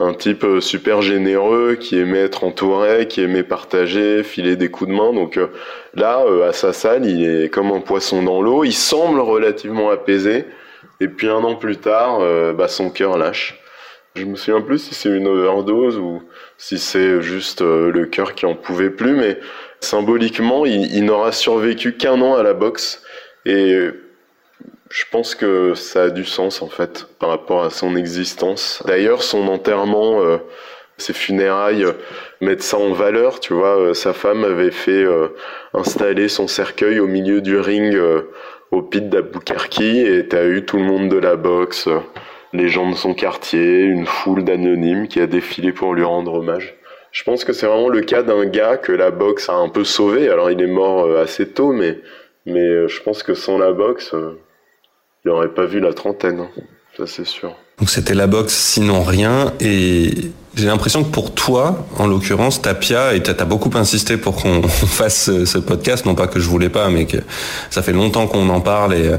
un type euh, super généreux qui aimait être entouré, qui aimait partager, filer des coups de main. Donc euh, là, euh, à sa salle, il est comme un poisson dans l'eau. Il semble relativement apaisé. Et puis un an plus tard, bah, son cœur lâche. Je me souviens plus si c'est une overdose ou si c'est juste le cœur qui en pouvait plus, mais symboliquement, il, il n'aura survécu qu'un an à la boxe. Et je pense que ça a du sens en fait par rapport à son existence. D'ailleurs, son enterrement, euh, ses funérailles euh, mettent ça en valeur. Tu vois, euh, sa femme avait fait installer son cercueil au milieu du ring au pit d'Aboukarki et t'as eu tout le monde de la boxe, les gens de son quartier, une foule d'anonymes qui a défilé pour lui rendre hommage. Je pense que c'est vraiment le cas d'un gars que la boxe a un peu sauvé. Alors il est mort assez tôt, mais mais je pense que sans la boxe il n'aurait pas vu la trentaine, hein. ça c'est sûr.
Donc c'était la boxe sinon rien et j'ai l'impression que pour toi, en l'occurrence, Tapia, et tu as beaucoup insisté pour qu'on fasse ce podcast, non pas que je voulais pas, mais que ça fait longtemps qu'on en parle et,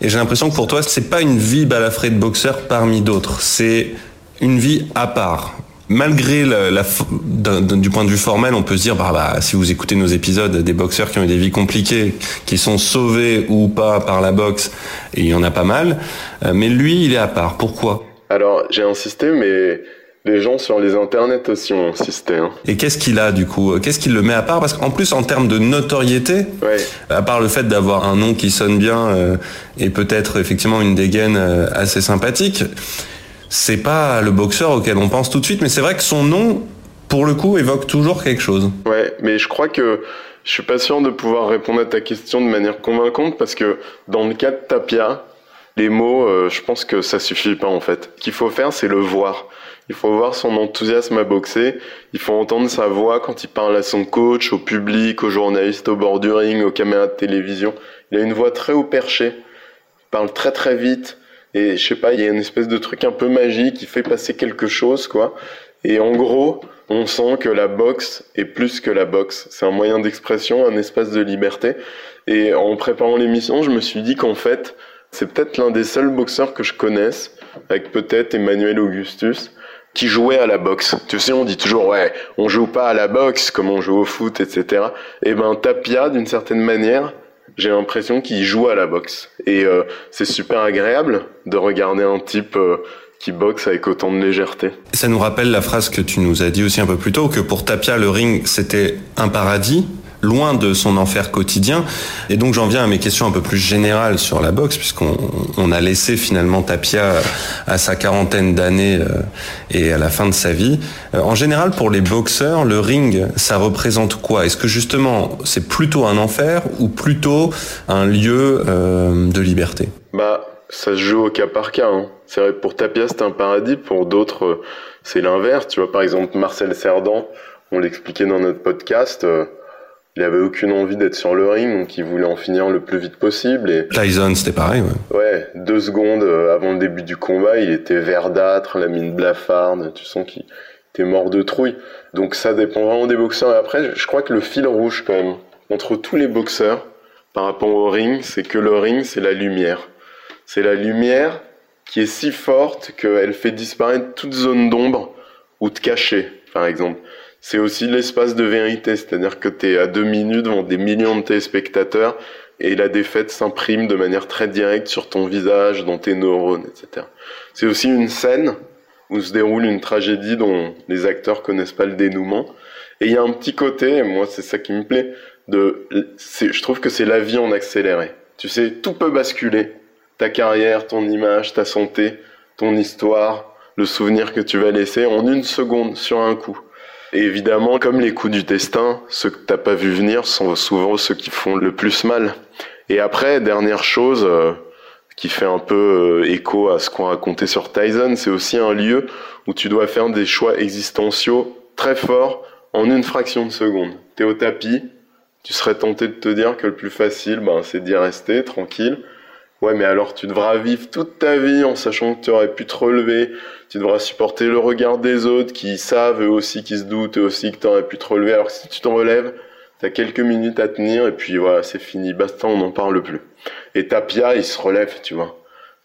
et j'ai l'impression que pour toi, c'est pas une vie balafrée de boxeur parmi d'autres, c'est une vie à part malgré la, du point de vue formel, on peut se dire, bah, bah, si vous écoutez nos épisodes, des boxeurs qui ont eu des vies compliquées, qui sont sauvés ou pas par la boxe, et il y en a pas mal. Euh, mais lui, il est à part. Pourquoi?
Alors, j'ai insisté, mais Les gens sur les internets aussi ont insisté. Hein.
Et qu'est-ce qu'il a du coup? Qu'est-ce qu'il le met à part? Parce qu'en plus, en termes de notoriété,
ouais.
à part le fait d'avoir un nom qui sonne bien euh, et peut-être effectivement une dégaine euh, assez sympathique, c'est pas le boxeur auquel on pense tout de suite. Mais c'est vrai que son nom, pour le coup, évoque toujours quelque chose.
Ouais, mais je crois que je suis pas sûr de pouvoir répondre à ta question de manière convaincante parce que dans le cas de Tapia, les mots, euh, je pense que ça suffit pas en fait. Ce qu'il faut faire, c'est le voir. Il faut voir son enthousiasme à boxer. Il faut entendre sa voix quand il parle à son coach, au public, aux journalistes au bord du ring, aux caméras de télévision. Il a une voix très haut perché. Il parle très très vite. Et je sais pas, il y a une espèce de truc un peu magique qui fait passer quelque chose, quoi. Et en gros, on sent que la boxe est plus que la boxe. C'est un moyen d'expression, un espace de liberté. Et en préparant l'émission, je me suis dit qu'en fait, c'est peut-être l'un des seuls boxeurs que je connaisse, avec peut-être Emmanuel Augustus, qui jouait à la boxe. Tu sais, on dit toujours, ouais, on joue pas à la boxe comme on joue au foot, etc. Et ben, Tapia, d'une certaine manière, j'ai l'impression qu'il joue à la boxe. Et euh, c'est super agréable de regarder un type euh, qui boxe avec autant de légèreté.
Ça nous rappelle la phrase que tu nous as dit aussi un peu plus tôt, que pour Tapia, le ring, c'était un paradis, loin de son enfer quotidien. Et donc j'en viens à mes questions un peu plus générales sur la boxe, puisqu'on on a laissé finalement Tapia à sa quarantaine d'années euh, et à la fin de sa vie. Euh, en général, pour les boxeurs, le ring, ça représente quoi? Est-ce que justement c'est plutôt un enfer ou plutôt un lieu euh, de liberté?
Bah, ça se joue au cas par cas. Hein. C'est vrai, pour Tapia, c'est un paradis, pour d'autres, c'est l'inverse. Tu vois, par exemple, Marcel Cerdan, on l'expliquait dans notre podcast, il avait aucune envie d'être sur le ring, donc il voulait en finir le plus vite possible. Et...
Tyson, c'était pareil, ouais.
Ouais, deux secondes avant le début du combat, il était verdâtre, la mine blafarde, tu sens qu'il était mort de trouille. Donc ça dépend vraiment des boxeurs. Et après, je crois que le fil rouge, quand même, entre tous les boxeurs, par rapport au ring, c'est que le ring, c'est la lumière. C'est la lumière qui est si forte qu'elle fait disparaître toute zone d'ombre ou de cachet, par exemple c'est aussi l'espace de vérité, c'est-à-dire que tu es à deux minutes devant des millions de téléspectateurs et la défaite s'imprime de manière très directe sur ton visage, dans tes neurones, etc. C'est aussi une scène où se déroule une tragédie dont les acteurs connaissent pas le dénouement. Et il y a un petit côté, moi c'est ça qui me plaît, de, je trouve que c'est la vie en accéléré. Tu sais, tout peut basculer. Ta carrière, ton image, ta santé, ton histoire, le souvenir que tu vas laisser en une seconde sur un coup. Évidemment, comme les coups du destin, ceux que t'as pas vu venir sont souvent ceux qui font le plus mal. Et après, dernière chose euh, qui fait un peu euh, écho à ce qu'on racontait sur Tyson, c'est aussi un lieu où tu dois faire des choix existentiaux très forts en une fraction de seconde. T'es au tapis, tu serais tenté de te dire que le plus facile, ben, c'est d'y rester tranquille. Ouais, mais alors tu devras vivre toute ta vie en sachant que tu aurais pu te relever. Tu devras supporter le regard des autres qui savent eux aussi, qui se doutent eux aussi que tu aurais pu te relever. Alors que si tu t'en relèves, t'as quelques minutes à tenir et puis voilà, c'est fini, basta, on n'en parle plus. Et Tapia, il se relève, tu vois.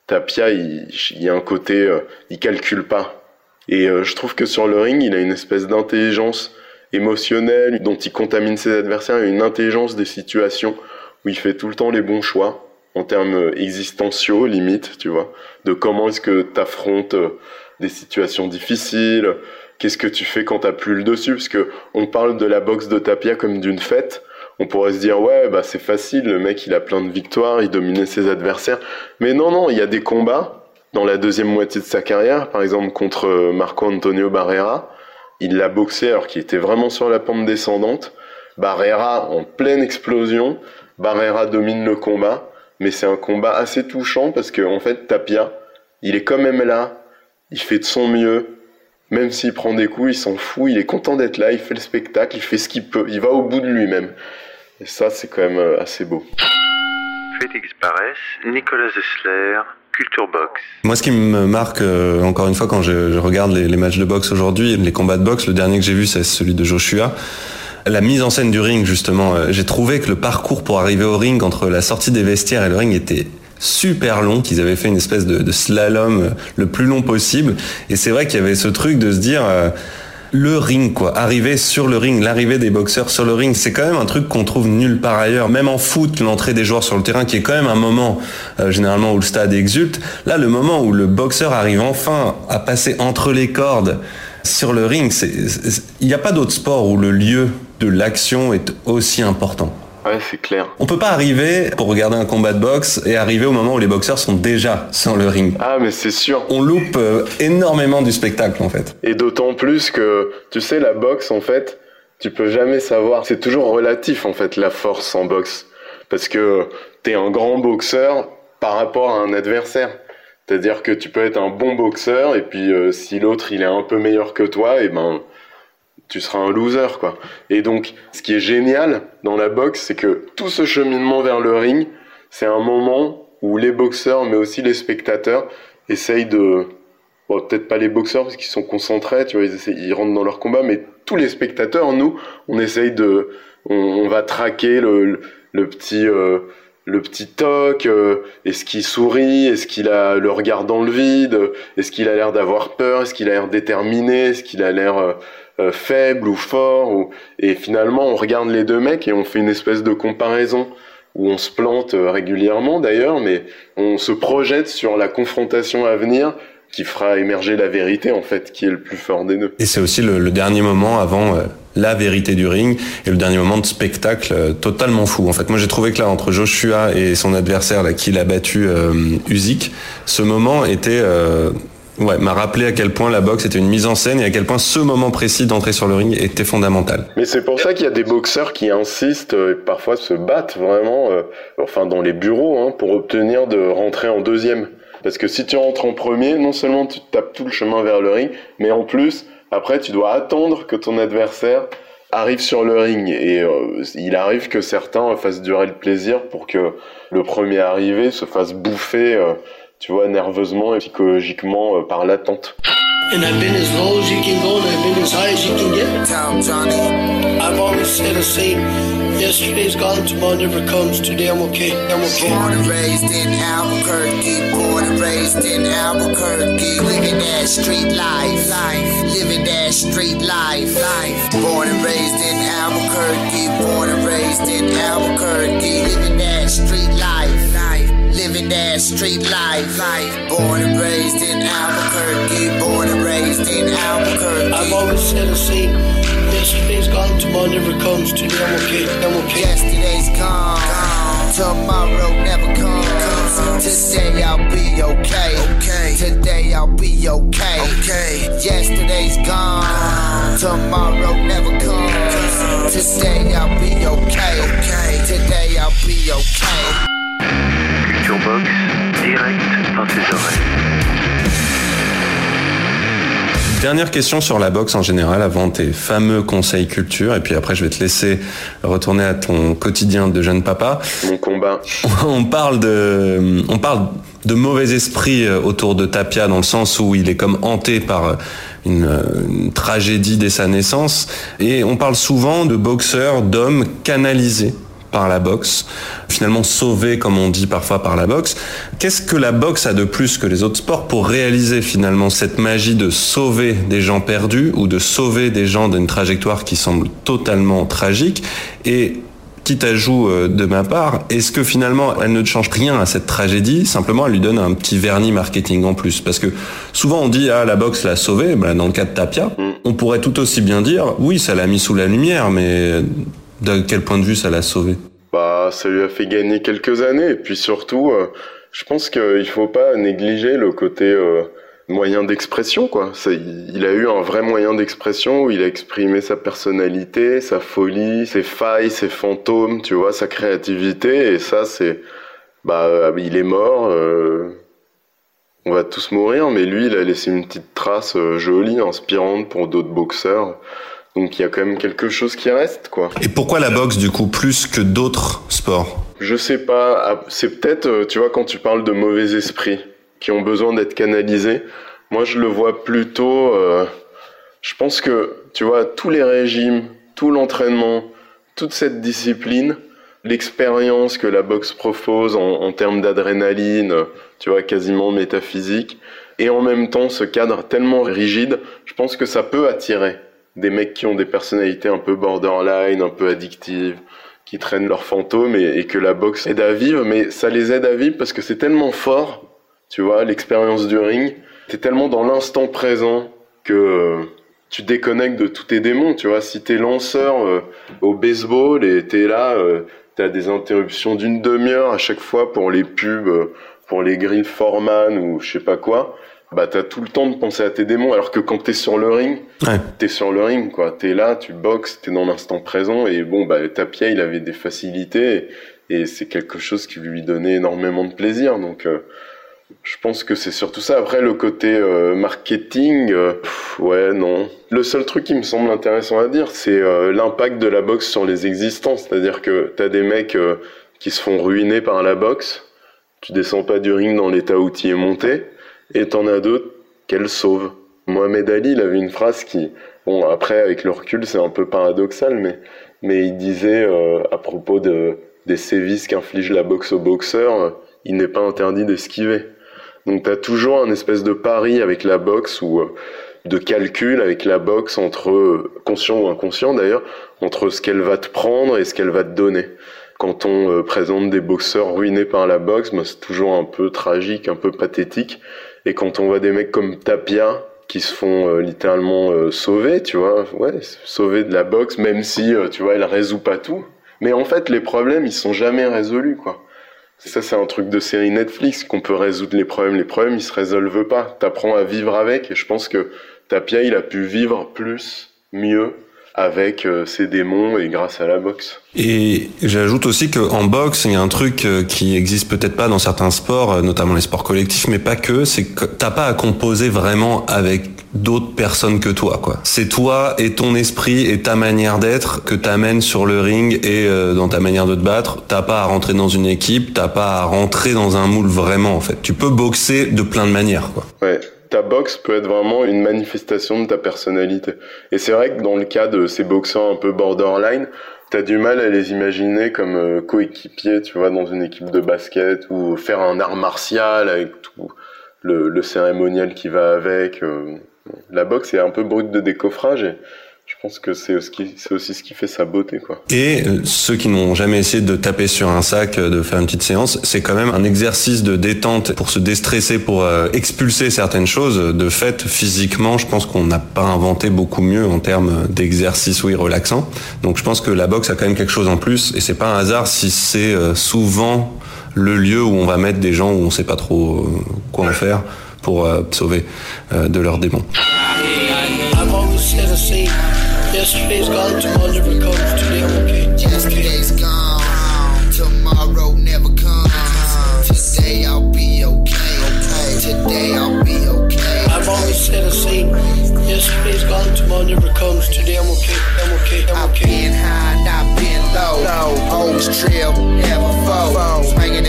Tapia, il, il y a un côté, euh, il calcule pas. Et euh, je trouve que sur le ring, il a une espèce d'intelligence émotionnelle dont il contamine ses adversaires, une intelligence des situations où il fait tout le temps les bons choix en termes existentiaux, limite, tu vois, de comment est-ce que tu affrontes euh, des situations difficiles, qu'est-ce que tu fais quand t'as plus le dessus, parce que on parle de la boxe de Tapia comme d'une fête, on pourrait se dire ouais bah c'est facile, le mec il a plein de victoires, il dominait ses adversaires, mais non non, il y a des combats dans la deuxième moitié de sa carrière, par exemple contre euh, Marco Antonio Barrera, il l'a boxé alors qu'il était vraiment sur la pente descendante, Barrera en pleine explosion, Barrera domine le combat, mais c'est un combat assez touchant parce que en fait Tapia, il est quand même là, il fait de son mieux, même s'il prend des coups, il s'en fout, il est content d'être là, il fait le spectacle, il fait ce qu'il peut, il va au bout de lui-même. Et ça, c'est quand même euh, assez beau.
Félix Barès, Nicolas Zessler, Culture Box.
Moi, ce qui me marque, euh, encore une fois, quand je, je regarde les, les, matchs de boxe aujourd'hui, les combats de boxe, le dernier que j'ai vu, c'est celui de Joshua la mise en scène du ring justement, euh, j'ai trouvé que le parcours pour arriver au ring entre la sortie des vestiaires et le ring était super long, qu'ils avaient fait une espèce de, slalom euh, le plus long possible. Et c'est vrai qu'il y avait ce truc de se dire euh, le ring quoi, arriver sur le ring, l'arrivée des boxeurs sur le ring, c'est quand même un truc qu'on trouve nulle part ailleurs. Même en foot, l'entrée des joueurs sur le terrain, qui est quand même un moment généralement où le stade exulte. Là, le moment où le boxeur arrive enfin à passer entre les cordes Sur le ring, il n'y a pas d'autre sport où le lieu de l'action est aussi important.
Ouais, c'est clair.
On peut pas arriver pour regarder un combat de boxe et arriver au moment où les boxeurs sont déjà sur le ring.
Ah, mais c'est sûr.
On loupe euh, énormément du spectacle en fait.
Et d'autant plus que, tu sais, la boxe en fait, tu peux jamais savoir. C'est toujours relatif en fait la force en boxe, parce que t'es un grand boxeur par rapport à un adversaire. C'est-à-dire que tu peux être un bon boxeur et puis euh, si l'autre il est un peu meilleur que toi, et ben tu seras un loser quoi. Et donc ce qui est génial dans la boxe, c'est que tout ce cheminement vers le ring, c'est un moment où les boxeurs mais aussi les spectateurs essayent de bon, peut-être pas les boxeurs parce qu'ils sont concentrés, tu vois, ils, ils rentrent dans leur combat, mais tous les spectateurs, nous, on essaye de on, va traquer le, petit euh, le petit toc, euh, est-ce qu'il sourit, est-ce qu'il a le regard dans le vide, est-ce qu'il a l'air d'avoir peur, est-ce qu'il a l'air déterminé, est-ce qu'il a l'air euh, euh, faible ou fort, et finalement on regarde les deux mecs et on fait une espèce de comparaison où on se plante régulièrement d'ailleurs, mais on se projette sur la confrontation à venir qui fera émerger la vérité en fait, qui est le plus fort des deux.
Et c'est aussi le, dernier moment avant la vérité du ring et le dernier moment de spectacle euh, totalement fou. En fait, moi j'ai trouvé que là entre Joshua et son adversaire là qui l'a battu euh, ce moment était euh, ouais m'a rappelé à quel point la boxe était une mise en scène et à quel point ce moment précis d'entrer sur le ring était fondamental.
Mais c'est pour ça qu'il y a des boxeurs qui insistent et parfois se battent vraiment, enfin dans les bureaux, hein, pour obtenir de rentrer en deuxième. Parce que si tu rentres en premier, non seulement tu tapes tout le chemin vers le ring, mais en plus, après, tu dois attendre que ton adversaire arrive sur le ring. Et euh, il arrive que certains fassent durer le plaisir pour que le premier arrivé se fasse bouffer, euh, tu vois, nerveusement et psychologiquement euh, par l'attente. And I've been as low as you can go, and I've been as high as you can get. Time, Johnny. I've always said the same. Yesterday's gone, tomorrow never comes. Today I'm okay. I'm okay. Born and raised in Albuquerque. Born and raised in Albuquerque. Living that street life. Life. Living that street life. Life. Born and raised in Albuquerque. Born and raised in Albuquerque. Living that street life. Life living that street life. life. Born and raised in Albuquerque, born and raised in Albuquerque. I've always said the same. Yesterday's gone, tomorrow never comes. Today I'm okay, I'm okay. Yesterday's gone, gone. tomorrow never comes. Today I'll be okay. okay. Today I'll be okay. okay. Yesterday's gone, tomorrow never comes. Today I'll be okay. okay.
Dernière question sur la boxe en général avant tes fameux conseils culture et puis après je vais te laisser retourner à ton quotidien de jeune papa.
Mon combat.
On parle de on parle de mauvais esprit euh, autour de Tapia dans le sens où il est comme hanté par euh, une, euh, une tragédie dès sa naissance et on parle souvent de boxeurs, d'hommes canalisés par la boxe, finalement sauvé comme on dit parfois par la boxe. Qu'est-ce que la boxe a de plus que les autres sports pour réaliser finalement cette magie de sauver des gens perdus ou de sauver des gens d'une trajectoire qui semble totalement tragique? Et quitte à jouer euh, de ma part, est-ce que finalement elle ne change rien à cette tragédie, simplement elle lui donne un petit vernis marketing en plus. Parce que souvent on dit ah la boxe l'a sauvé, ben, dans le cas de Tapia, mm. on pourrait tout aussi bien dire oui ça l'a mis sous la lumière, mais de quel point de vue ça l'a sauvé
Bah, ça lui a fait gagner quelques années. Et puis surtout, euh, je pense qu'il faut pas négliger le côté euh, moyen d'expression, quoi. il a eu un vrai moyen d'expression où il a exprimé sa personnalité, sa folie, ses failles, ses fantômes, tu vois, sa créativité. Et ça, c'est, bah, il est mort. Euh, on va tous mourir, mais lui, il a laissé une petite trace jolie, inspirante pour d'autres boxeurs. Donc il y a quand même quelque chose qui reste, quoi.
Et pourquoi la boxe, du coup, plus que d'autres sports?
Je sais pas. Ah, c'est peut-être, euh, tu vois, quand tu parles de mauvais esprits qui ont besoin d'être canalisés, moi je le vois plutôt. Euh, je pense que, tu vois, tous les régimes, tout l'entraînement, toute cette discipline, l'expérience que la boxe propose en, en termes d'adrénaline, tu vois, quasiment métaphysique, et en même temps ce cadre tellement rigide, je pense que ça peut attirer des mecs qui ont des personnalités un peu borderline, un peu addictives, qui traînent leurs fantômes et, que la boxe aide à vivre, mais ça les aide à vivre parce que c'est tellement fort, tu vois, l'expérience du ring, t'es tellement dans l'instant présent que tu déconnectes de tous tes démons, tu vois. Si t'es lanceur euh, au baseball et t'es là, euh, t'as des interruptions d'une demi-heure à chaque fois pour les pubs, euh, pour les grilles Foreman ou je sais pas quoi, bah t'as tout le temps de penser à tes démons. Alors que quand t'es sur le ring,
Ouais.
t'es sur le ring, quoi. T'es là, tu boxes, t'es dans l'instant présent et bon, bah Tapia, il avait des facilités et, et c'est quelque chose qui lui donnait énormément de plaisir. Donc euh, je pense que c'est surtout ça. Après, le côté euh, marketing, euh, pff, ouais, non. Le seul truc qui me semble intéressant à dire, c'est euh, l'impact de la boxe sur les existants. C'est-à-dire que t'as des mecs qui se font ruiner par la boxe, tu descends pas du ring dans l'état où tu es monté, et t'en as d'autres qu'elle sauve. Mohamed Ali, il avait une phrase qui, bon, après, avec le recul, c'est un peu paradoxal, mais, mais il disait euh, à propos de, des sévices qu'inflige la boxe aux boxeurs, euh, il n'est pas interdit d'esquiver. Donc t'as toujours un espèce de pari avec la boxe ou euh, de calcul avec la boxe entre euh, conscient ou inconscient d'ailleurs entre ce qu'elle va te prendre et ce qu'elle va te donner. Quand on présente des boxeurs ruinés par la boxe, bah, c'est toujours un peu tragique, un peu pathétique. Et quand on voit des mecs comme Tapia qui se font euh, littéralement euh, sauver, tu vois, ouais, sauver de la boxe, même si euh, tu vois, elle résout pas tout. Mais en fait, les problèmes, ils sont jamais résolus, quoi. Ça, c'est un truc de série Netflix qu'on peut résoudre les problèmes. Les problèmes, ils se résolvent pas. T'apprends à vivre avec. Et je pense que Tapia, il a pu vivre plus, mieux avec euh, ses démons et grâce à la boxe.
Et j'ajoute aussi qu'en boxe, il y a un truc euh, qui existe peut-être pas dans certains sports, euh, notamment les sports collectifs, mais pas que, c'est que t'as pas à composer vraiment avec d'autres personnes que toi, quoi. C'est toi et ton esprit et ta manière d'être que t'amènes sur le ring et dans ta manière de te battre. T'as pas à rentrer dans une équipe, t'as pas à rentrer dans un moule vraiment, en fait. Tu peux boxer de plein de manières, quoi.
Ouais, ta boxe peut être vraiment une manifestation de ta personnalité. Et c'est vrai que dans le cas de ces boxeurs un peu borderline, t'as du mal à les imaginer comme euh, coéquipiers, tu vois, dans une équipe de basket ou faire un art martial avec tout le, cérémonial qui va avec. euh. La boxe est un peu brute de décoffrage pense que c'est ce qui- c'est aussi ce qui fait sa beauté, quoi.
Et euh, ceux qui n'ont jamais essayé de taper sur un sac, euh, de faire une petite séance, c'est quand même un exercice de détente pour se déstresser, pour euh, expulser certaines choses. De fait, physiquement, je pense qu'on n'a pas inventé beaucoup mieux en termes d'exercice, oui, relaxant. Donc je pense que la boxe a quand même quelque chose en plus, et c'est pas un hasard si c'est euh, souvent le lieu où on va mettre des gens où on sait pas trop quoi en faire pour euh, sauver euh, de leurs démons.
I've always had a seat. Yesterday's gone, tomorrow never comes. Today I'm okay.
Yesterday's gone, tomorrow never comes. Today I'll be okay. Today I'll be okay.
I've always had a seat. Yesterday's gone, tomorrow never comes. Today I'm okay. I'm okay. I'm
I've been high, I've been low. Always trill, never fold. Swinging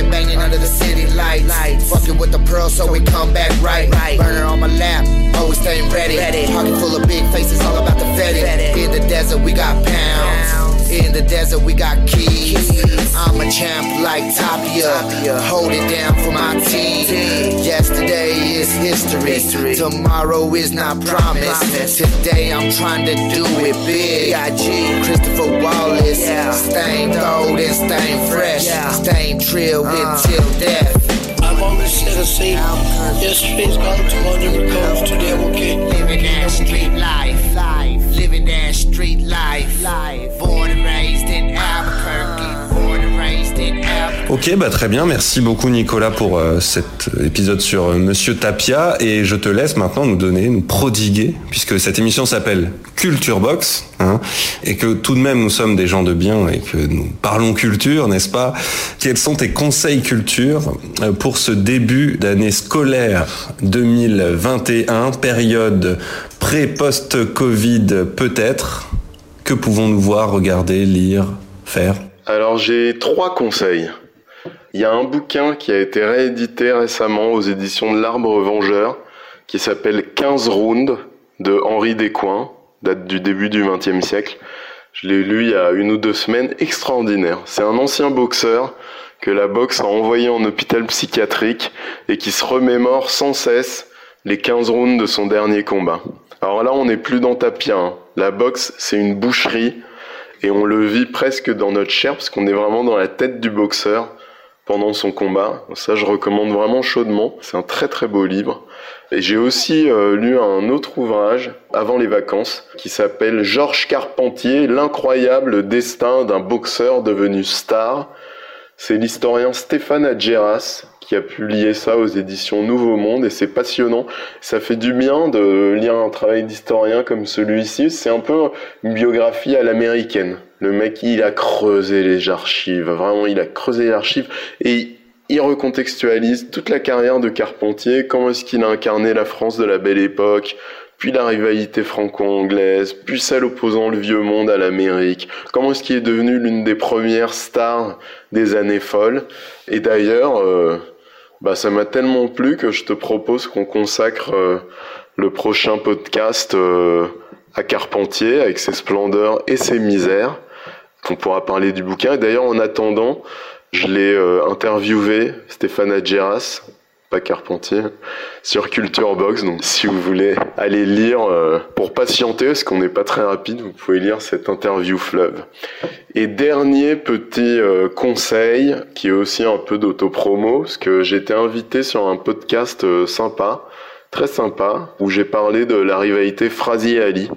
under the city lights. Fucking with the pearl so we come back right. right. Burner on my lap, always staying ready. Pocket full of big faces, all about the fetty. In the desert, we got pounds. In the desert, we got keys. I'm a champ like Tapia. Hold it down for my team. Yesterday is history. Tomorrow is not promised. Today I'm trying to do it big. Christopher Wallace. Staying old and staying fresh. Staying trill uh. until death.
I've always had a seat. Yesterday's gone, tomorrow never comes. Today I'm okay.
Living that street life. life. Living that street life. life.
Ok, bah très bien. Merci beaucoup Nicolas pour euh, cet épisode sur euh, Monsieur Tapia et je te laisse maintenant nous donner, nous prodiguer, puisque cette émission s'appelle Culture Box, hein, et que tout de même nous sommes des gens de bien et que nous parlons culture, n'est-ce pas? Quels sont tes conseils culture euh, pour ce début d'année scolaire 2021, période pré-post-Covid peut-être? Que pouvons-nous voir, regarder, lire, faire?
Alors j'ai trois conseils. Il y a un bouquin qui a été réédité récemment aux éditions de l'Arbre Vengeur qui s'appelle 15 rounds de Henri Descoings, date du début du XXe siècle. Je l'ai lu il y a une ou deux semaines, extraordinaire. C'est un ancien boxeur que la boxe a envoyé en hôpital psychiatrique et qui se remémore sans cesse les 15 rounds de son dernier combat. Alors là, on n'est plus dans Tapia. hein. La boxe, c'est une boucherie et on le vit presque dans notre chair parce qu'on est vraiment dans la tête du boxeur pendant son combat. Ça, je recommande vraiment chaudement. C'est un très très beau livre. Et j'ai aussi euh, lu un autre ouvrage avant les vacances qui s'appelle Georges Carpentier, l'incroyable destin d'un boxeur devenu star. C'est l'historien Stéphane Adjeras qui a publié ça aux éditions Nouveau Monde et c'est passionnant. Ça fait du bien de lire un travail d'historien comme celui-ci. C'est un peu une biographie à l'américaine. Le mec, il a creusé les archives. Vraiment, il a creusé les archives et il recontextualise toute la carrière de Carpentier, comment est-ce qu'il a incarné la France de la belle époque, puis la rivalité franco-anglaise, puis celle opposant le vieux monde à l'Amérique, comment est-ce qu'il est devenu l'une des premières stars des années folles. Et d'ailleurs, euh, bah ça m'a tellement plu que je te propose qu'on consacre euh, le prochain podcast euh, à Carpentier avec ses splendeurs et ses misères. On pourra parler du bouquin. D'ailleurs, en attendant, je l'ai euh, interviewé, Stéphane Adjeras, pas Carpentier, sur Culture Box. Donc, si vous voulez aller lire pour patienter, parce qu'on n'est pas très rapide, vous pouvez lire cette interview fleuve. Et dernier petit conseil, qui est aussi un peu d'autopromo, parce que j'ai été invité sur un podcast sympa, très sympa, où j'ai parlé de la rivalité Frazier-Ali.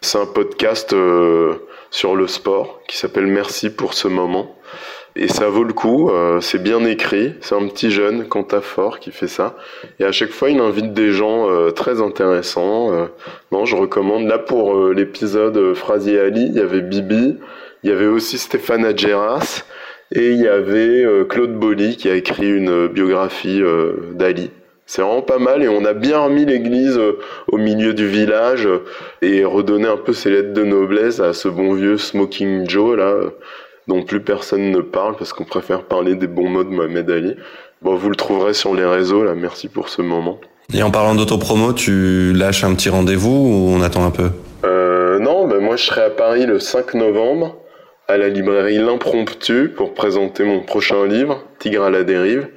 C'est un podcast sur le sport qui s'appelle Merci pour ce moment. Et ça vaut le coup, euh, c'est bien écrit, c'est un petit jeune, fort qui fait ça. Et à chaque fois, il invite des gens euh, très intéressants. Euh, non, je recommande. Là, pour l'épisode Frazier Ali, il y avait Bibi, il y avait aussi Stéphane Adjeras, et il y avait Claude Bolly qui a écrit une biographie d'Ali. C'est vraiment pas mal et on a bien remis l'église au milieu du village et redonné un peu ses lettres de noblesse à ce bon vieux Smoking Joe là dont plus personne ne parle parce qu'on préfère parler des bons mots de Mohamed Ali. Bon, vous le trouverez sur les réseaux là. Merci pour ce moment.
Et en parlant d'autopromo, tu lâches un petit rendez-vous ou on attend un peu?
Euh, Non, ben moi je serai à Paris le 5 novembre à la librairie L'Impromptu pour présenter mon prochain livre, Tigre à la dérive.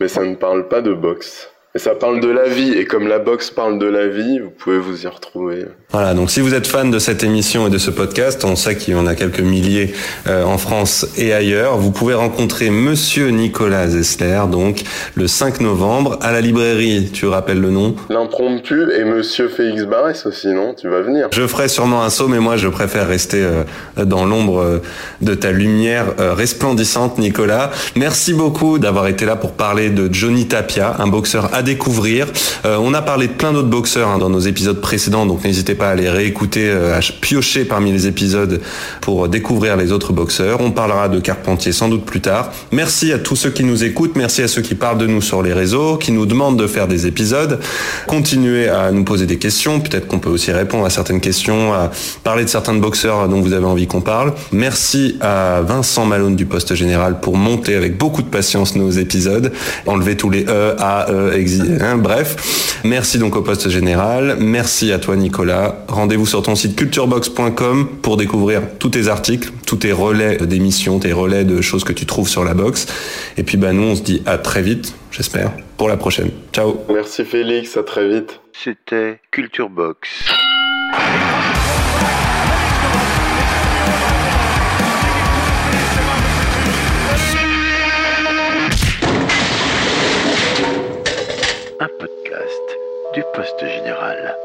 Mais ça ne parle pas de boxe. Et ça parle de la vie, et comme la boxe parle de la vie, vous pouvez vous y retrouver.
Voilà, donc si vous êtes fan de cette émission et de ce podcast, on sait qu'il y en a quelques milliers euh, en France et ailleurs, vous pouvez rencontrer Monsieur Nicolas Zessler, donc le 5 novembre, à la librairie, tu rappelles le nom?
L'impromptu et Monsieur Félix Barès aussi, non? Tu vas venir.
Je ferai sûrement un saut, mais moi je préfère rester euh, dans l'ombre euh, de ta lumière resplendissante, Nicolas. Merci beaucoup d'avoir été là pour parler de Johnny Tapia, un boxeur découvrir. Euh, on a parlé de plein d'autres boxeurs hein, dans nos épisodes précédents, donc n'hésitez pas à les réécouter, euh, à piocher parmi les épisodes pour découvrir les autres boxeurs. On parlera de Carpentier sans doute plus tard. Merci à tous ceux qui nous écoutent, merci à ceux qui parlent de nous sur les réseaux, qui nous demandent de faire des épisodes. Continuez à nous poser des questions, peut-être qu'on peut aussi répondre à certaines questions, à parler de certains boxeurs dont vous avez envie qu'on parle. Merci à Vincent Malone du Poste Général pour monter avec beaucoup de patience nos épisodes, enlever tous les E, A, E, Hein, bref, merci donc au poste général. Merci à toi Nicolas. Rendez-vous sur ton site culturebox.com pour découvrir tous tes articles, tous tes relais d'émissions, tes relais de choses que tu trouves sur la box. Et puis bah nous on se dit à très vite, j'espère, pour la prochaine. Ciao.
Merci Félix, à très vite.
C'était Culturebox. Un podcast du Poste Général.